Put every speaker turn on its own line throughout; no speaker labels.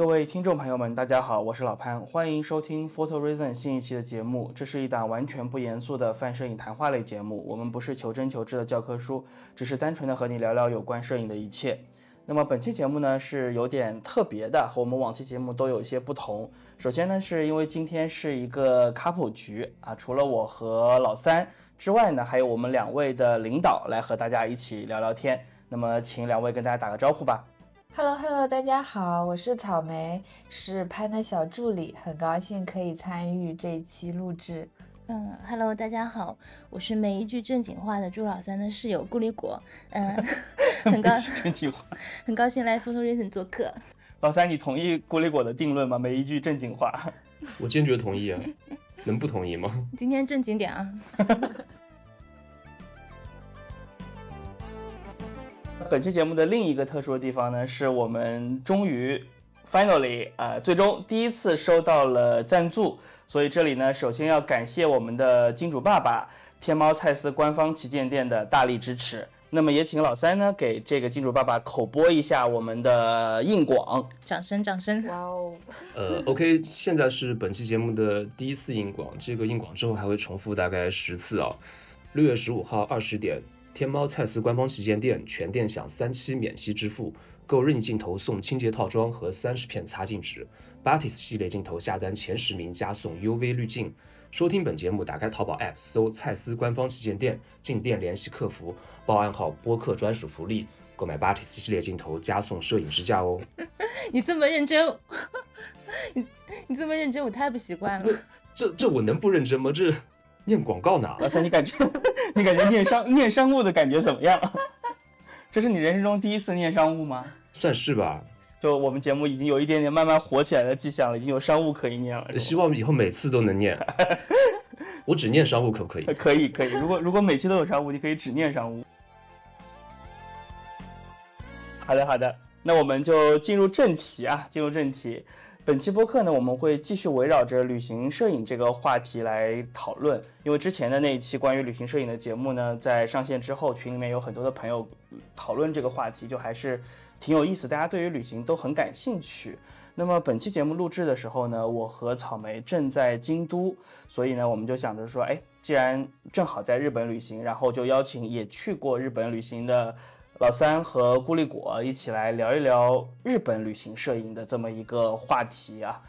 各位听众朋友们，大家好，我是老潘，欢迎收听 Photo Reason 新一期的节目。这是一档完全不严肃的泛摄影谈话类节目，我们不是求真求知的教科书，只是单纯的和你聊聊有关摄影的一切。那么本期节目呢是有点特别的，和我们往期节目都有一些不同。首先呢，是因为今天是一个 couple 局啊，除了我和老三之外呢，还有我们两位的领导来和大家一起聊聊天。那么请两位跟大家打个招呼吧。
Hello Hello，大家好，我是草莓，是潘的小助理，很高兴可以参与这一期录制。
嗯，Hello，大家好，我是每一句正经话的朱老三的室友顾里果。嗯，很高兴
正经话，
很高兴来 Photo Reason 做客。
老三，你同意顾里果的定论吗？每一句正经话。
我坚决同意啊，能不同意吗？
今天正经点啊。
本期节目的另一个特殊的地方呢，是我们终于 finally 啊，最终第一次收到了赞助，所以这里呢，首先要感谢我们的金主爸爸天猫蔡司官方旗舰店的大力支持。那么也请老三呢，给这个金主爸爸口播一下我们的硬广，
掌声掌声！
哇哦，
呃，OK，现在是本期节目的第一次硬广，这个硬广之后还会重复大概十次啊。六月十五号二十点。天猫蔡司官方旗舰店全店享三期免息支付，购任意镜头送清洁套装和三十片擦镜纸。Batis 系列镜头下单前十名加送 UV 滤镜。收听本节目，打开淘宝 App 搜蔡司官方旗舰店，进店联系客服，报暗号播客专属福利，购买 Batis 系列镜头加送摄影支架哦。
你这么认真，你你这么认真，我太不习惯了。
这这我能不认真吗？这。念广告呢？
老三，你感觉你感觉念商念商务的感觉怎么样？这是你人生中第一次念商务吗？
算是吧。
就我们节目已经有一点点慢慢火起来的迹象了，已经有商务可以念了。
希望以后每次都能念。我只念商务可不可以？
可以可以。如果如果每期都有商务，你可以只念商务。好的好的，那我们就进入正题啊，进入正题。本期播客呢，我们会继续围绕着旅行摄影这个话题来讨论。因为之前的那一期关于旅行摄影的节目呢，在上线之后，群里面有很多的朋友讨论这个话题，就还是挺有意思，大家对于旅行都很感兴趣。那么本期节目录制的时候呢，我和草莓正在京都，所以呢，我们就想着说，哎，既然正好在日本旅行，然后就邀请也去过日本旅行的。老三和孤立果一起来聊一聊日本旅行摄影的这么一个话题啊，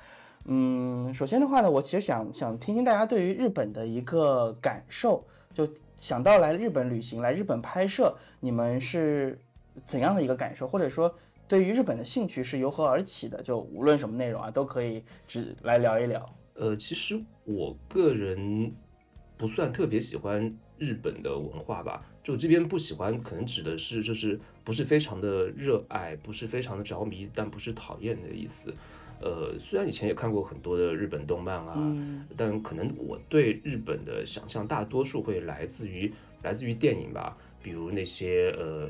嗯，首先的话呢，我其实想想听听大家对于日本的一个感受，就想到来日本旅行、来日本拍摄，你们是怎样的一个感受，或者说对于日本的兴趣是由何而起的？就无论什么内容啊，都可以只来聊一聊。
呃，其实我个人不算特别喜欢日本的文化吧。就这边不喜欢，可能指的是就是不是非常的热爱，不是非常的着迷，但不是讨厌的意思。呃，虽然以前也看过很多的日本动漫啊，但可能我对日本的想象大多数会来自于来自于电影吧，比如那些呃。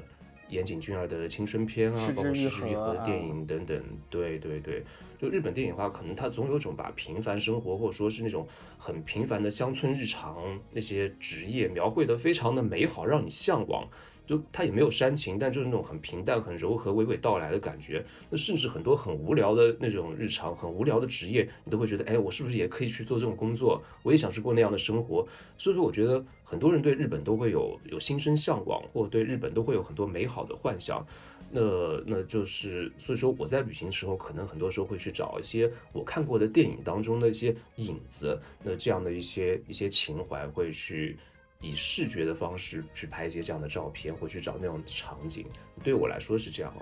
岩井俊二的青春片啊，包括《石之愈合》的电影等等，对对对，就日本电影的话，可能它总有种把平凡生活或者说是那种很平凡的乡村日常那些职业描绘的非常的美好，让你向往。就它也没有煽情，但就是那种很平淡、很柔和、娓娓道来的感觉。那甚至很多很无聊的那种日常、很无聊的职业，你都会觉得，哎，我是不是也可以去做这种工作？我也想去过那样的生活。所以说，我觉得很多人对日本都会有有心生向往，或对日本都会有很多美好的幻想。那那就是，所以说我在旅行的时候，可能很多时候会去找一些我看过的电影当中的一些影子，那这样的一些一些情怀会去。以视觉的方式去拍一些这样的照片，或去找那种场景，对我来说是这样哦。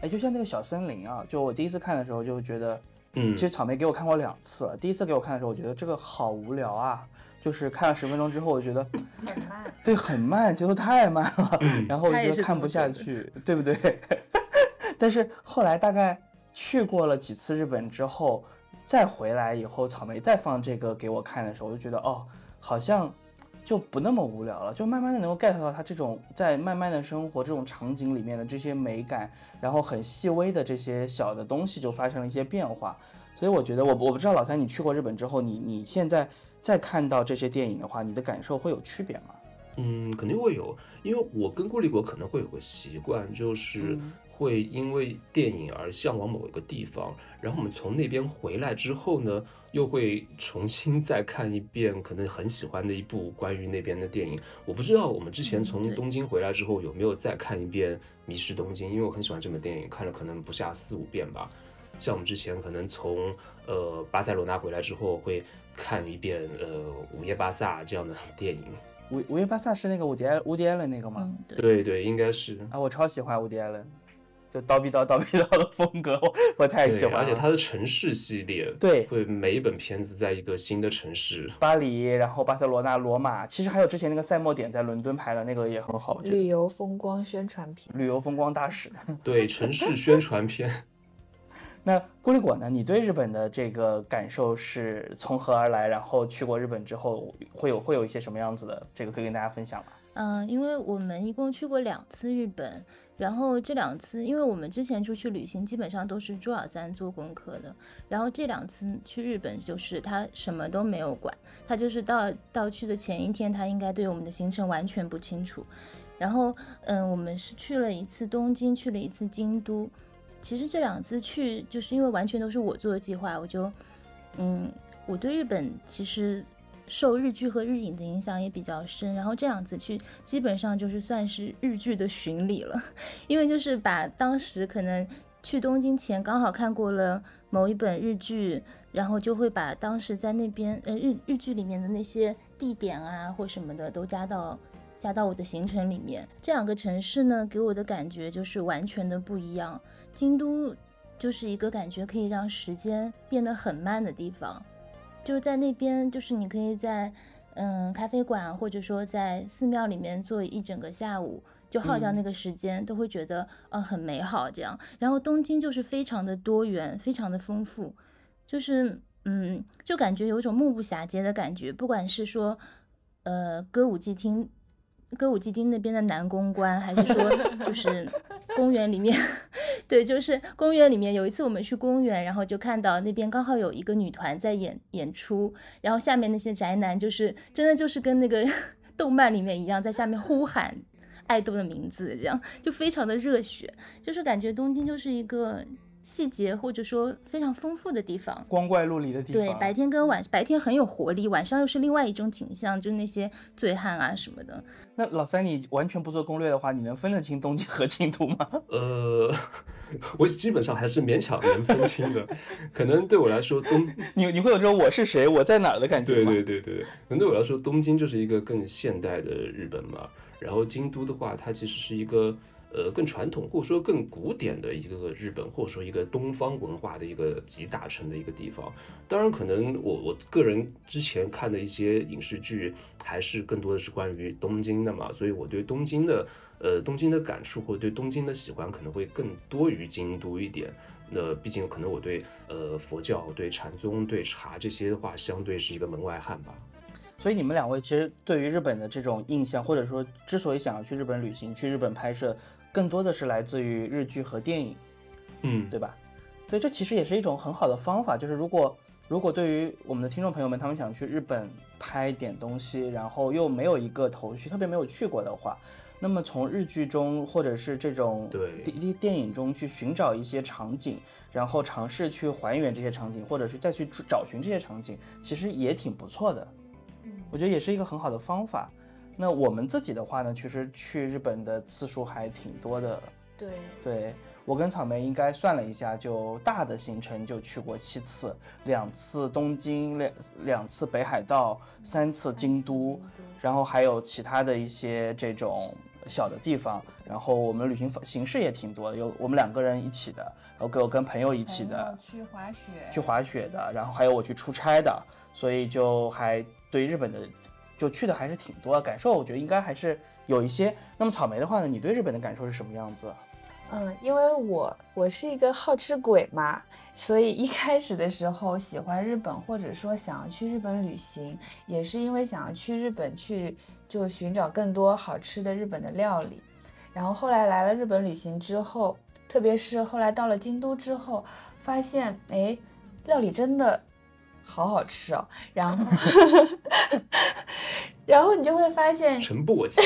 哎，就像那个小森林啊，就我第一次看的时候就觉得，
嗯，
其实草莓给我看过两次，第一次给我看的时候，我觉得这个好无聊啊，就是看了十分钟之后，我觉得
很慢，
对，很慢，节奏太慢了，然后我就看不下去，对不对？但是后来大概去过了几次日本之后，再回来以后，草莓再放这个给我看的时候，我就觉得哦，好像。就不那么无聊了，就慢慢的能够 get 到他这种在慢慢的生活这种场景里面的这些美感，然后很细微的这些小的东西就发生了一些变化。所以我觉得我我不知道老三你去过日本之后，你你现在再看到这些电影的话，你的感受会有区别吗？
嗯，肯定会有，因为我跟郭立国可能会有个习惯，就是会因为电影而向往某一个地方，然后我们从那边回来之后呢，又会重新再看一遍可能很喜欢的一部关于那边的电影。我不知道我们之前从东京回来之后有没有再看一遍《迷失东京》，因为我很喜欢这本电影，看了可能不下四五遍吧。像我们之前可能从呃巴塞罗那回来之后会看一遍呃《午夜巴萨》这样的 电影。
午午夜巴萨是那个伍迪艾伍迪艾伦那个吗？
嗯，对，
对对，应该是。
啊，我超喜欢伍迪艾伦，就叨逼叨叨逼叨的风格，我我太喜，欢了。
而且它的城市系列，
对
会每一本片子在一个新的城市。
巴黎，然后巴塞罗那、罗马，其实还有之前那个赛末点在伦敦拍的那个也很好，
旅游风光宣传片。
旅游风光大使。
对，城市宣传片。
那孤立果呢？你对日本的这个感受是从何而来？然后去过日本之后，会有会有一些什么样子的？这个可以跟大家分享吗？
嗯，因为我们一共去过两次日本，然后这两次，因为我们之前出去旅行基本上都是朱老三做功课的，然后这两次去日本就是他什么都没有管，他就是到到去的前一天，他应该对我们的行程完全不清楚。然后，嗯，我们是去了一次东京，去了一次京都。其实这两次去，就是因为完全都是我做的计划，我就，嗯，我对日本其实受日剧和日影的影响也比较深。然后这两次去，基本上就是算是日剧的巡礼了，因为就是把当时可能去东京前刚好看过了某一本日剧，然后就会把当时在那边呃日日剧里面的那些地点啊或什么的都加到。加到我的行程里面，这两个城市呢，给我的感觉就是完全的不一样。京都就是一个感觉可以让时间变得很慢的地方，就是在那边，就是你可以在嗯咖啡馆或者说在寺庙里面坐一整个下午，就耗掉那个时间，都会觉得呃很美好这样。然后东京就是非常的多元，非常的丰富，就是嗯就感觉有一种目不暇接的感觉，不管是说呃歌舞伎町。歌舞伎町那边的男公关，还是说就是 公园里面，对，就是公园里面。有一次我们去公园，然后就看到那边刚好有一个女团在演演出，然后下面那些宅男就是真的就是跟那个 动漫里面一样，在下面呼喊爱豆的名字，这样就非常的热血，就是感觉东京就是一个。细节或者说非常丰富的地方，
光怪陆离的地方。
对，白天跟晚白天很有活力，晚上又是另外一种景象，就是那些醉汉啊什么的。
那老三，你完全不做攻略的话，你能分得清东京和京都吗？
呃，我基本上还是勉强能分清的。可能对我来说，东
你你会有这种我是谁，我在哪儿的感觉
对对对对，可能对我来说，东京就是一个更现代的日本嘛。然后京都的话，它其实是一个。呃，更传统或者说更古典的一个日本，或者说一个东方文化的一个集大成的一个地方。当然，可能我我个人之前看的一些影视剧，还是更多的是关于东京的嘛，所以我对东京的呃东京的感触或者对东京的喜欢可能会更多于京都一点。那毕竟可能我对呃佛教、对禅宗、对茶这些的话，相对是一个门外汉吧。
所以你们两位其实对于日本的这种印象，或者说之所以想要去日本旅行、去日本拍摄。更多的是来自于日剧和电影，
嗯，
对吧？所以这其实也是一种很好的方法，就是如果如果对于我们的听众朋友们，他们想去日本拍点东西，然后又没有一个头绪，特别没有去过的话，那么从日剧中或者是这种电电影中去寻找一些场景，然后尝试去还原这些场景，或者是再去找寻这些场景，其实也挺不错的。我觉得也是一个很好的方法。那我们自己的话呢，其实去日本的次数还挺多的。
对，
对我跟草莓应该算了一下，就大的行程就去过七次，两次东京，两两次北海道，三次京都，然后还有其他的一些这种小的地方。然后我们旅行形式也挺多的，有我们两个人一起的，然后跟我跟朋友一起的，
去滑雪，
去滑雪的，然后还有我去出差的，所以就还对日本的。就去的还是挺多，感受我觉得应该还是有一些。那么草莓的话呢，你对日本的感受是什么样子？
嗯，因为我我是一个好吃鬼嘛，所以一开始的时候喜欢日本，或者说想要去日本旅行，也是因为想要去日本去就寻找更多好吃的日本的料理。然后后来来了日本旅行之后，特别是后来到了京都之后，发现哎，料理真的。好好吃哦，然后 然后你就会发现，
诚不我欺。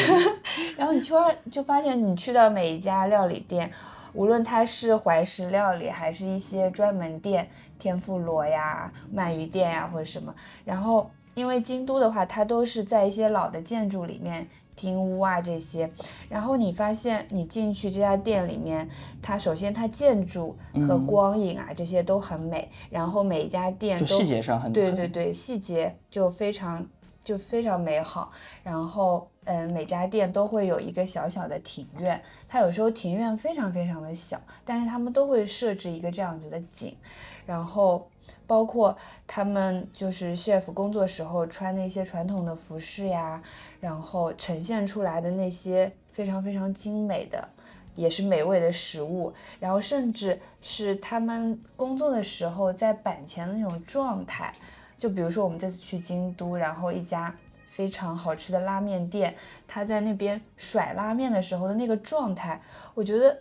然后你去就发现，你去到每一家料理店，无论它是怀石料理，还是一些专门店，天妇罗呀、鳗鱼店呀或者什么。然后，因为京都的话，它都是在一些老的建筑里面，厅屋啊这些。然后你发现你进去这家店里面，它首先它建筑和光影啊这些都很美，然后每一家店都
细节上很很
对对对，细节就非常就非常美好。然后，嗯，每家店都会有一个小小的庭院，它有时候庭院非常非常的小，但是他们都会设置一个这样子的景，然后包括他们就是 chef 工作时候穿那些传统的服饰呀，然后呈现出来的那些非常非常精美的。也是美味的食物，然后甚至是他们工作的时候在板前的那种状态，就比如说我们这次去京都，然后一家非常好吃的拉面店，他在那边甩拉面的时候的那个状态，我觉得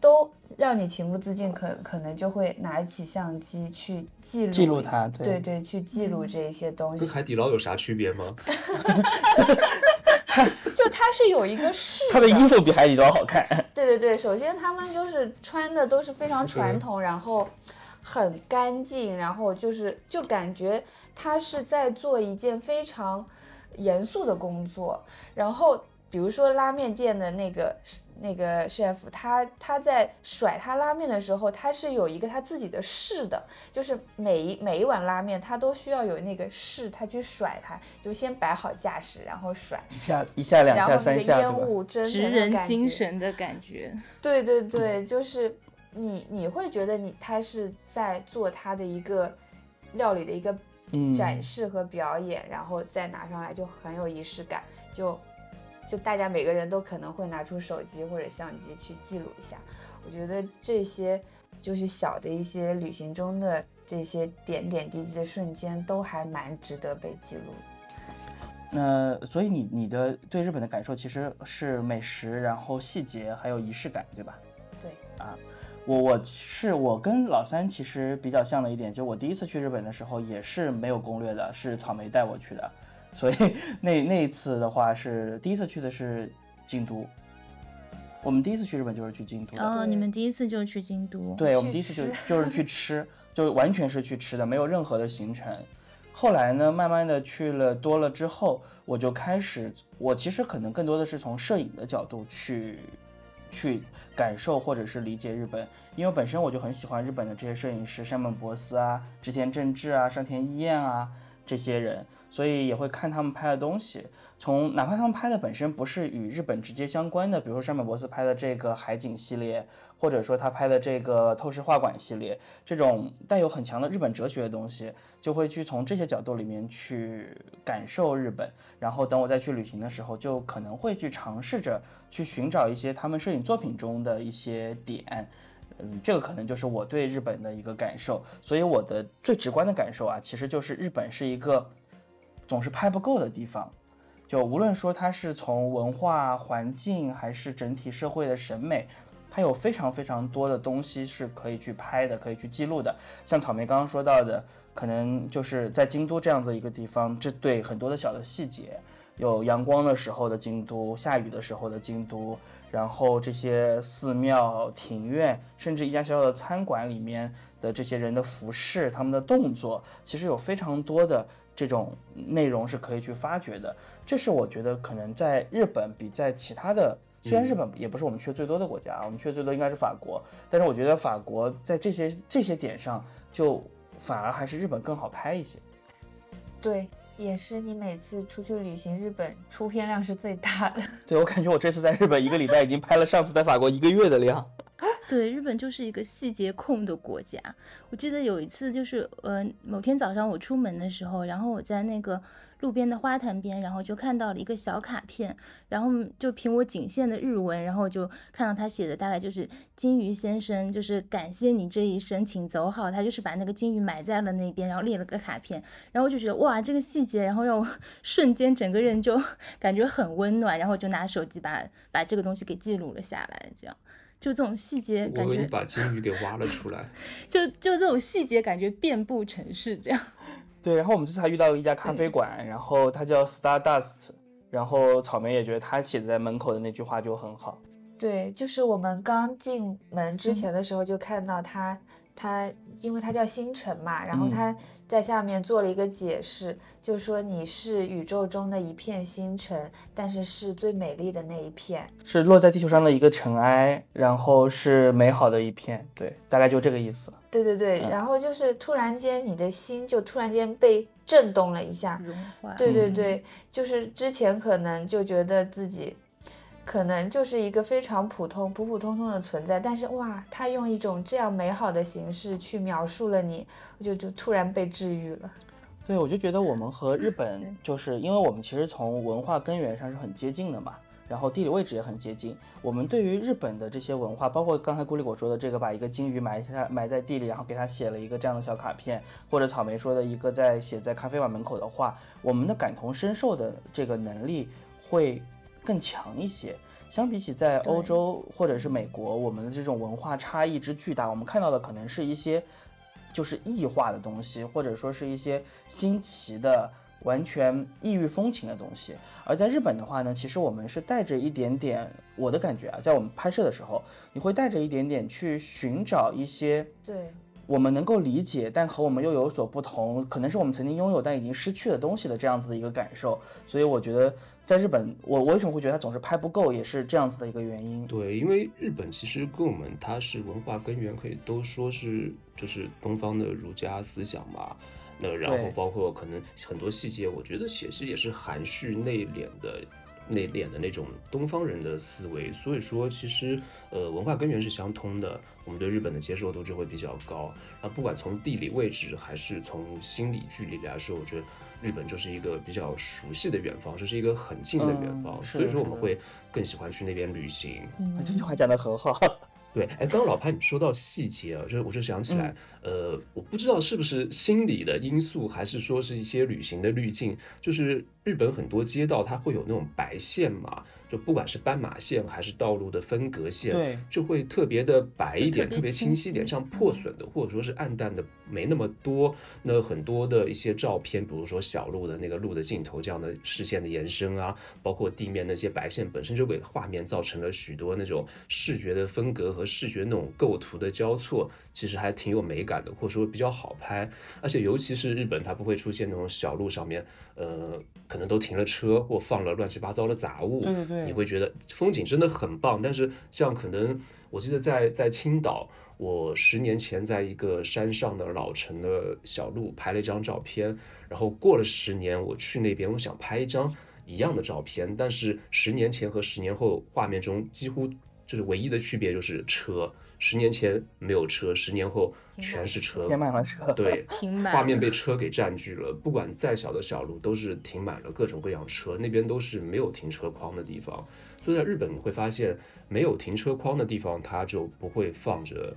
都让你情不自禁可可能就会拿起相机去记录
记录它，
对对，去记录这一些东西
跟。海底捞有啥区别吗？
就它是有一个式
它的衣服比海底捞好看。
对对对，首先他们就是穿的都是非常传统，然后很干净，然后就是就感觉他是在做一件非常严肃的工作。然后比如说拉面店的那个那个 chef，他他在甩他拉面的时候，他是有一个他自己的势的，就是每一每一碗拉面他都需要有那个势，他去甩它，就先摆好架势，然后甩，
一下一下两下
然后那个烟
吧？
雾蒸
职
腾的
人
感觉
精神的感觉。
对对
嗯
对，就是你你会觉得你他是在做他的一个料理的一个
嗯，
展示和表演，然后再拿上来就很有仪式感，就就大家每个人都可能会拿出手机或者相机去记录一下。我觉得这些就是小的一些旅行中的这些点点滴滴的瞬间，都还蛮值得被记录。
那所以你你的对日本的感受其实是美食，然后细节还有仪式感，对吧？
对
啊，我我是我跟老三其实比较像的一点，就我第一次去日本的时候也是没有攻略的，是草莓带我去的，所以 那那一次的话是第一次去的是京都，我们第一次去日本就是去京都的。
哦，你们第一次就去京都？
对，我们第一次就就是去吃，就完全是去吃的，没有任何的行程。后来呢，慢慢的去了多了之后，我就开始，我其实可能更多的是从摄影的角度去去感受或者是理解日本，因为本身我就很喜欢日本的这些摄影师，山本博司啊、织田正治啊、上田一彦啊这些人，所以也会看他们拍的东西。从哪怕他们拍的本身不是与日本直接相关的，比如说山本博司拍的这个海景系列，或者说他拍的这个透视画馆系列，这种带有很强的日本哲学的东西，就会去从这些角度里面去感受日本。然后等我再去旅行的时候，就可能会去尝试着去寻找一些他们摄影作品中的一些点。嗯，这个可能就是我对日本的一个感受。所以我的最直观的感受啊，其实就是日本是一个总是拍不够的地方。就无论说它是从文化环境还是整体社会的审美，它有非常非常多的东西是可以去拍的，可以去记录的。像草莓刚刚说到的，可能就是在京都这样的一个地方，这对很多的小的细节，有阳光的时候的京都，下雨的时候的京都，然后这些寺庙、庭院，甚至一家小小的餐馆里面的这些人的服饰、他们的动作，其实有非常多的这种内容是可以去发掘的。这是我觉得可能在日本比在其他的，虽然日本也不是我们去的最多的国家，我们去的最多应该是法国，但是我觉得法国在这些这些点上，就反而还是日本更好拍一些。
对，也是你每次出去旅行，日本出片量是最大的。
对我感觉我这次在日本一个礼拜已经拍了上次在法国一个月的量。
对，日本就是一个细节控的国家。我记得有一次，就是呃，某天早上我出门的时候，然后我在那个路边的花坛边，然后就看到了一个小卡片，然后就凭我仅限的日文，然后就看到他写的大概就是金鱼先生，就是感谢你这一生，请走好。他就是把那个金鱼埋在了那边，然后列了个卡片，然后我就觉得哇，这个细节，然后让我 瞬间整个人就 感觉很温暖，然后就拿手机把把这个东西给记录了下来，这样。就这种细节，
我
感觉
把金鱼给挖了出来。
就就这种细节感觉遍布城市，这样。
对，然后我们这次还遇到了一家咖啡馆，然后它叫 Stardust，然后草莓也觉得他写在门口的那句话就很好。
对，就是我们刚进门之前的时候就看到他，他因为它叫星辰嘛，然后
嗯
他在下面做了一个解释，就说你是宇宙中的一片星辰，但是是最美丽的那一片。
是落在地球上的一个尘埃，然后是美好的一片，对，大概就这个意思。
对对对，
嗯
然后就是突然间你的心就突然间被震动了一下，
融化。
对对
嗯
对，就是之前可能就觉得自己可能就是一个非常普通、普普通通的存在，但是哇，他用一种这样美好的形式去描述了你，我就就突然被治愈了。
对，我就觉得我们和日本，就是因为我们其实从文化根源上是很接近的嘛，然后地理位置也很接近。我们对于日本的这些文化，包括刚才顾立果说的这个，把一个金鱼埋下埋在地里，然后给它写了一个这样的小卡片，或者草莓说的一个在写在咖啡馆门口的话，我们的感同身受的这个能力会更强一些。相比起在欧洲或者是美国，我们的这种文化差异之巨大，我们看到的可能是一些就是异化的东西，或者说是一些新奇的、完全异域风情的东西。而在日本的话呢，其实我们是带着一点点，我的感觉啊，在我们拍摄的时候，你会带着一点点去寻找一些
对，
我们能够理解，但和我们又有所不同，可能是我们曾经拥有但已经失去的东西的这样子的一个感受。所以我觉得在日本，我我为什么会觉得它总是拍不够，也是这样子的一个原因。
对，因为日本其实跟我们它是文化根源，可以都说是就是东方的儒家思想嘛。那然后包括可能很多细节，我觉得其实也是含蓄内敛的。内敛的那种东方人的思维，所以说其实呃文化根源是相通的，我们对日本的接受度就会比较高。那不管从地理位置还是从心理距离来说，我觉得日本就是一个比较熟悉的远方，就是一个很近的远
嗯
方，
是
所以说我们会更喜欢去那边旅行。
嗯
这句话讲得很好。
对，哎，刚刚老潘你说到细节啊，就我就想起来，呃，我不知道是不是心理的因素，还是说是一些旅行的滤镜，就是日本很多街道它会有那种白线嘛，就不管是斑马线还是道路的分隔线，
对，
就会特别的白一点，
特别
特别清晰一点，像破损的或者说是暗淡的没那么多。那很多的一些照片，比如说小路的那个路的尽头这样的视线的延伸啊，包括地面那些白线本身就给画面造成了许多那种视觉的分隔和视觉那种构图的交错，其实还挺有美感的，或者说比较好拍。而且尤其是日本，它不会出现那种小路上面，呃，可能都停了车或放了乱七八糟的杂物，
对对对
你会觉得风景真的很棒。但是像可能我记得在在青岛，我十年前在一个山上的老城的小路拍了一张照片，然后过了十年我去那边，我想拍一张一样的照片，但是十年前和十年后画面中几乎就是唯一的区别就是车，十年前没有车，十年后全是车，
填满了车。
对，
停满
画面被车给占据了，不管再小的小路都是停满了各种各样车，那边都是没有停车框的地方。所以在日本你会发现，没有停车框的地方，它就不会放着，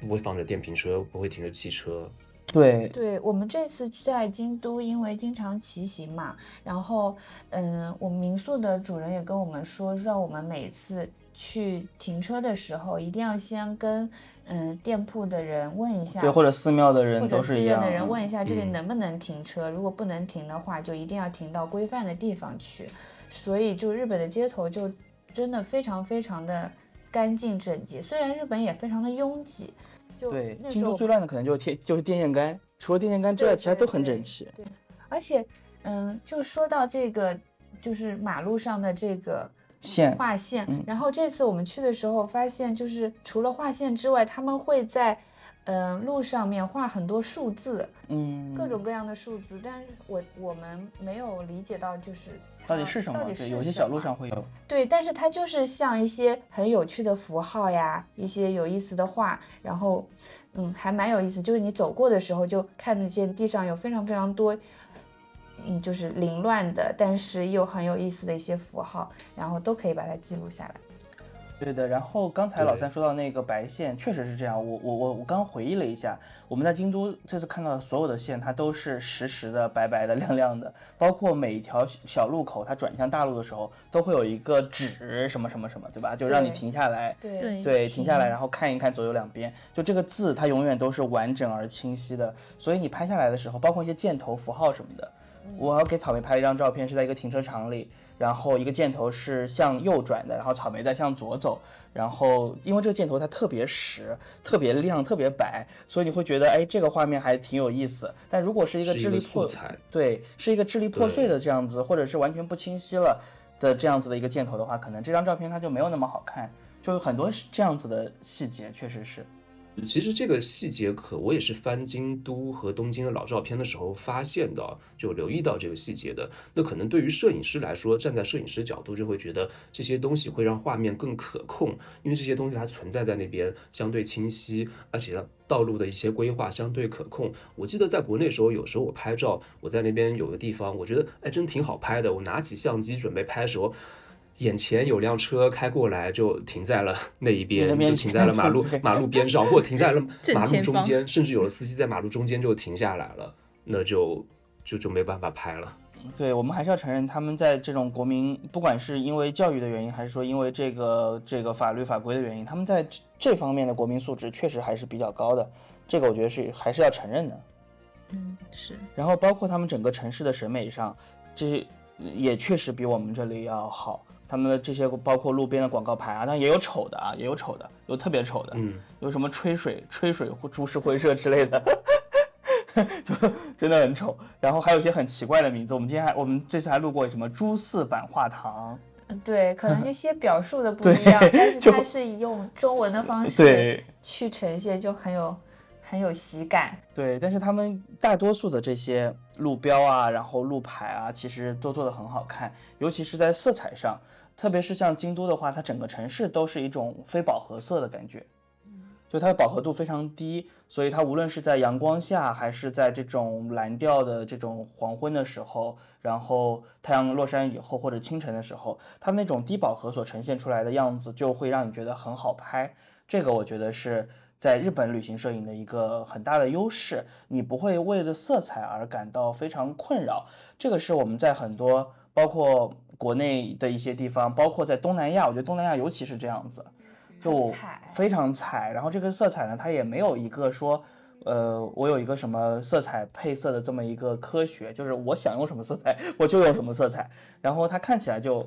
不会放着电瓶车，不会停着汽车。
对，
对我们这次在京都，因为经常骑行嘛，然后嗯，我们民宿的主人也跟我们说，让我们每次去停车的时候，一定要先跟嗯店铺的人问一下，
对，或者寺庙的人
或者
都是一样。
寺院的人
嗯
问一下这里
嗯
能不能停车，如果不能停的话，就一定要停到规范的地方去。所以就日本的街头就真的非常非常的干净整洁，虽然日本也非常的拥挤，就
对，京都最乱的可能就是电就是电线杆，除了电线杆之外，其他都很整齐。
对而且，嗯，就说到这个，就是马路上的这个
线
画线，
嗯
然后这次我们去的时候发现，就是除了画线之外，他们会在嗯路上面画很多数字，
嗯，
各种各样的数字，但是我我们没有理解到就是
到底是什么？
到底是
有些小路上会有。
对，但是它就是像一些很有趣的符号呀，一些有意思的画，然后，嗯，还蛮有意思。就是你走过的时候，就看得见地上有非常非常多，嗯，就是凌乱的，但是又很有意思的一些符号，然后都可以把它记录下来。
对的，然后刚才老三说到那个白线，确实是这样。我我我我刚回忆了一下，我们在京都这次看到的所有的线，它都是实时的、白白的、亮亮的，包括每一条小路口，它转向大路的时候，都会有一个指什么什么什么，对吧？就让你停下来，
对
对
对，停下来，然后看一看左右两边，就这个字它永远都是完整而清晰的，所以你拍下来的时候，包括一些箭头符号什么的，我要给草莓拍了一张照片，是在一个停车场里，然后一个箭头是向右转的，然后草莓在向左走，然后因为这个箭头它特别实、特别亮、特别白，所以你会觉得哎，这个画面还挺有意思。但如果是一个
是一个
支离破
碎，
对，是一个支离破碎的这样子，或者是完全不清晰了的这样子的一个箭头的话，可能这张照片它就没有那么好看，就有很多这样子的细节，确实是。
其实这个细节可我也是翻京都和东京的老照片的时候发现的，就留意到这个细节的。那可能对于摄影师来说，站在摄影师角度就会觉得这些东西会让画面更可控，因为这些东西它存在在那边相对清晰，而且道路的一些规划相对可控。我记得在国内时候，有时候我拍照，我在那边有个地方，我觉得哎真挺好拍的，我拿起相机准备拍的时候。眼前有辆车开过来，就停在了那一边，停在了马路 马路边上，或者停在了马路中间，甚至有的司机在马路中间就停下来了，那就就就没办法拍了。
对我们还是要承认，他们在这种国民，不管是因为教育的原因，还是说因为这个这个法律法规的原因，他们在这这方面的国民素质确实还是比较高的，这个我觉得是还是要承认的。
嗯，是
然后包括他们整个城市的审美上，这也确实比我们这里要好。他们的这些包括路边的广告牌啊，但也有丑的啊，也有丑的，有特别丑的，
嗯，
有什么吹水、吹水或株式会社之类的，就真的很丑。然后还有一些很奇怪的名字，我们今天还我们这次还录过什么朱四版画堂，
嗯对，可能一些表述的不 一样，但是它是用中文的方式
对
去呈现，就很有很有喜感。
对，但是他们大多数的这些路标啊，然后路牌啊，其实都做的很好看，尤其是在色彩上，特别是像京都的话，它整个城市都是一种非饱和色的感觉，就它的饱和度非常低，所以它无论是在阳光下，还是在这种蓝调的这种黄昏的时候，然后太阳落山以后或者清晨的时候，它那种低饱和所呈现出来的样子，就会让你觉得很好拍。这个我觉得是在日本旅行摄影的一个很大的优势，你不会为了色彩而感到非常困扰。这个是我们在很多包括国内的一些地方，包括在东南亚，我觉得东南亚尤其是这样子，就非常彩。然后这个色彩呢，它也没有一个说。呃，我有一个什么色彩配色的这么一个科学，就是我想用什么色彩，我就用什么色彩，然后它看起来就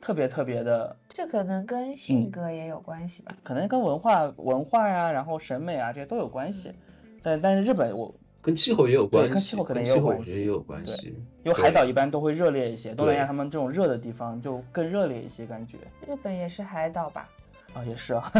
特别特别的
这可能跟
嗯
性格也有关系吧。
可能跟文化文化呀，然后审美啊这些都有关系。但但是日本我
跟气候也有关系，
跟气候可能也有关系
也有关系。
因为海岛一般都会热烈一些，东南亚他们这种热的地方就更热烈一些感觉。
日本也是海岛吧？
啊，也是啊，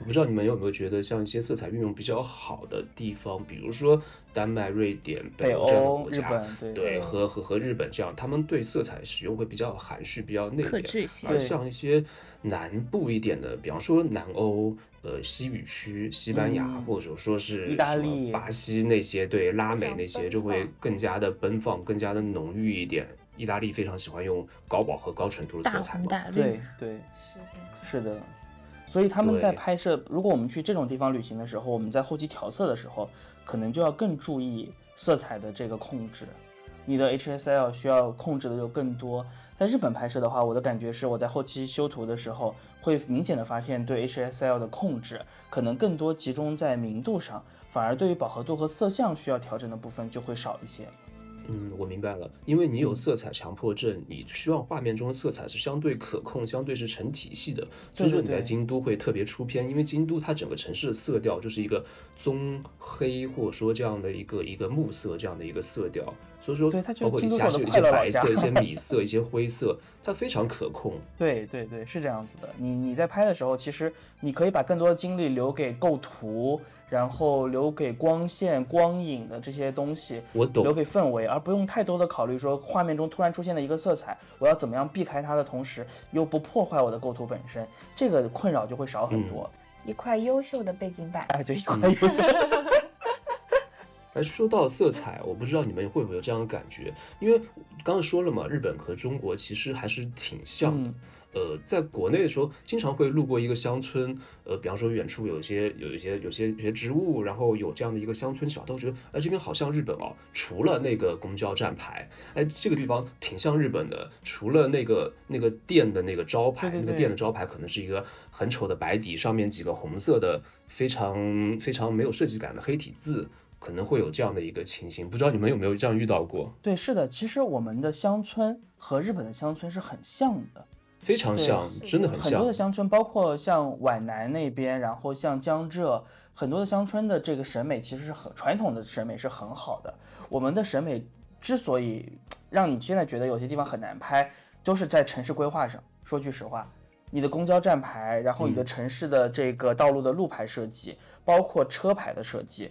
我不知道你们有没有觉得，像一些色彩运用比较好的地方，比如说丹麦、瑞典、
北
欧这样的
欧、
国家，
日本对
对，和和和日本这样，他们对色彩使用会比较含蓄、比较内
克
敛。而像一些南部一点的，比方说南欧、呃西语区、西班牙，
嗯
或者说是
意大利
巴西那些，对拉美那些就会更加的奔放、更加的浓郁一点。意大利非常喜欢用高饱和、高纯度的色彩嘛。
红大，
对对
是的。
是的。所以他们在拍摄，如果我们去这种地方旅行的时候，我们在后期调色的时候，可能就要更注意色彩的这个控制。你的 HSL 需要控制的就更多。在日本拍摄的话，我的感觉是我在后期修图的时候，会明显的发现对 HSL 的控制可能更多集中在明度上，反而对于饱和度和色相需要调整的部分就会少一些。
嗯，我明白了，因为你有色彩强迫症，你希望画面中的色彩是相对可控、相对是成体系的，所以说你在京都会特别出片，因为京都它整个城市的色调就是一个棕黑或者说这样的一个一个木色这样的一个色调，所以说
对它就
包括
京都是我的
一下是有一
快乐老家
些白色、一些 米色、一些灰色，它非常可控。
对对对，是这样子的。你你在拍的时候，其实你可以把更多的精力留给构图，然后留给光线、光影的这些东西，
我懂
留给氛围，而不用太多的考虑说画面中突然出现的一个色彩，我要怎么样避开它的同时又不破坏我的构图本身，这个困扰就会少很多。
一块优秀的背景板。
哎，对，一块
嗯
优秀。
哎，说到色彩，我不知道你们会不会有这样的感觉，因为刚刚说了嘛，日本和中国其实还是挺像的。
嗯
呃，在国内的时候，经常会路过一个乡村，呃，比方说远处有一些有一些有些有些植物，然后有这样的一个乡村小道，觉得哎这边好像日本哦，除了那个公交站牌，哎这个地方挺像日本的，除了那个那个店的那个招牌，
对对对
那个店的招牌可能是一个很丑的白底，上面几个红色的非常非常没有设计感的黑体字。可能会有这样的一个情形。不知道你们有没有这样遇到过？
对，是的，其实我们的乡村和日本的乡村是很像的。
非常像，真的很
像。很多的乡村，包括像皖南那边，然后像江浙，很多的乡村的这个审美其实是很传统的审美是很好的。我们的审美之所以让你现在觉得有些地方很难拍，都是在城市规划上。说句实话，你的公交站牌，然后你的城市的这个道路的路牌设计，包括车牌的设计。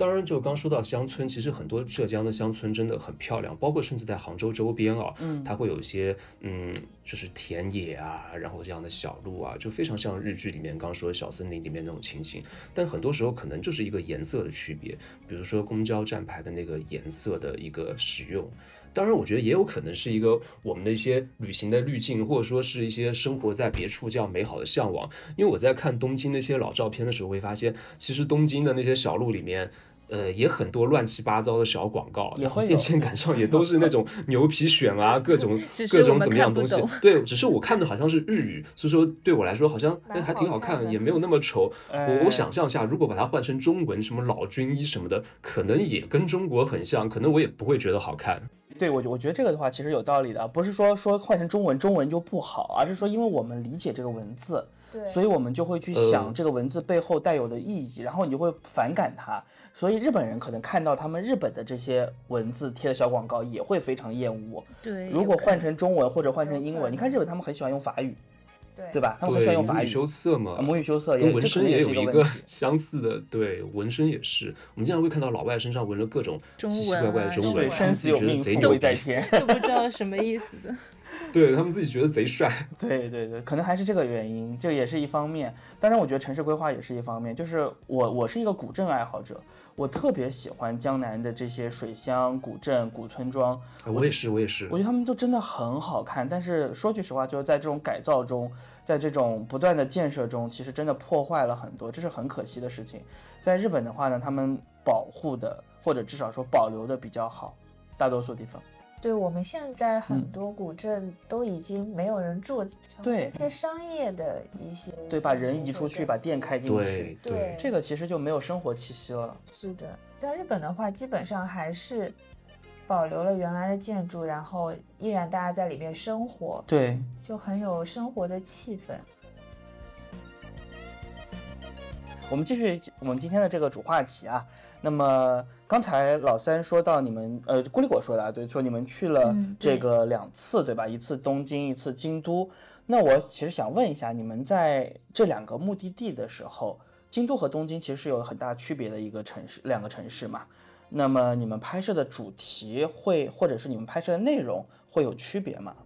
当然，就刚说到乡村，其实很多浙江的乡村真的很漂亮，包括甚至在杭州周边啊，嗯，它会有一些嗯，就是田野啊，然后这样的小路啊，就非常像日剧里面刚说小森林里面那种情形。但很多时候可能就是一个颜色的区别，比如说公交站牌的那个颜色的一个使用。当然，我觉得也有可能是一个我们的一些旅行的滤镜，或者说是一些生活在别处这样美好的向往。因为我在看东京那些老照片的时候，会发现其实东京的那些小路里面。呃，也很多乱七八糟的小广告，
也会
电线杆上也都是那种 牛皮癣啊，各种 各种怎么样东西。对，只是我看的好像是日语，所以说对我来说好像哎还挺好看，也没有那么丑。我我想象下，如果把它换成中文，什么老军医什么的，可能也跟中国很像，可能我也不会觉得好看。
对，我我觉得这个的话其实有道理的，不是说说换成中文中文就不好，而是说因为我们理解这个文字。所以我们就会去想这个文字背后带有的意义，然后你就会反感它。所以日本人可能看到他们日本的这些文字贴的小广告也会非常厌恶。
对，
如果换成中文或者换成英文，你看日本他们很喜欢用法语，
对
对吧？他们很喜欢用法语。
母语羞涩嘛，
母语羞涩，
跟纹身
也
有一个相似的。对，纹身也是，我们经常会看到老外身上纹了各种奇奇怪怪的中文，
对，生死有命，富贵在天，
都不知道什么意思的。
对他们自己觉得贼帅，
对对对，可能还是这个原因，这也是一方面。当然，我觉得城市规划也是一方面。就是我，我是一个古镇爱好者，我特别喜欢江南的这些水乡、古镇、古村庄。
我也是，我也是。
我觉得他们就真的很好看。但是说句实话，就是在这种改造中，在这种不断的建设中，其实真的破坏了很多，这是很可惜的事情。在日本的话呢，他们保护的或者至少说保留的比较好，大多数地方。
对我们现在很多古镇都已经没有人住，
对
一些商业的一些，
对，把人移出去，把店开进
去，
对，
这个其实就没有生活气息了。
是的，在日本的话，基本上还是保留了原来的建筑，然后依然大家在里面生活，
对，
就很有生活的气氛。
我们继续我们今天的这个主话题啊。那么刚才老三说到你们，呃，咕里果说的啊，对，说你们去了这个两次，对吧？一次东京，一次京都。那我其实想问一下，你们在这两个目的地的时候，京都和东京其实是有很大区别的一个城市，两个城市嘛。那么你们拍摄的主题会，或者是你们拍摄的内容会有区别吗？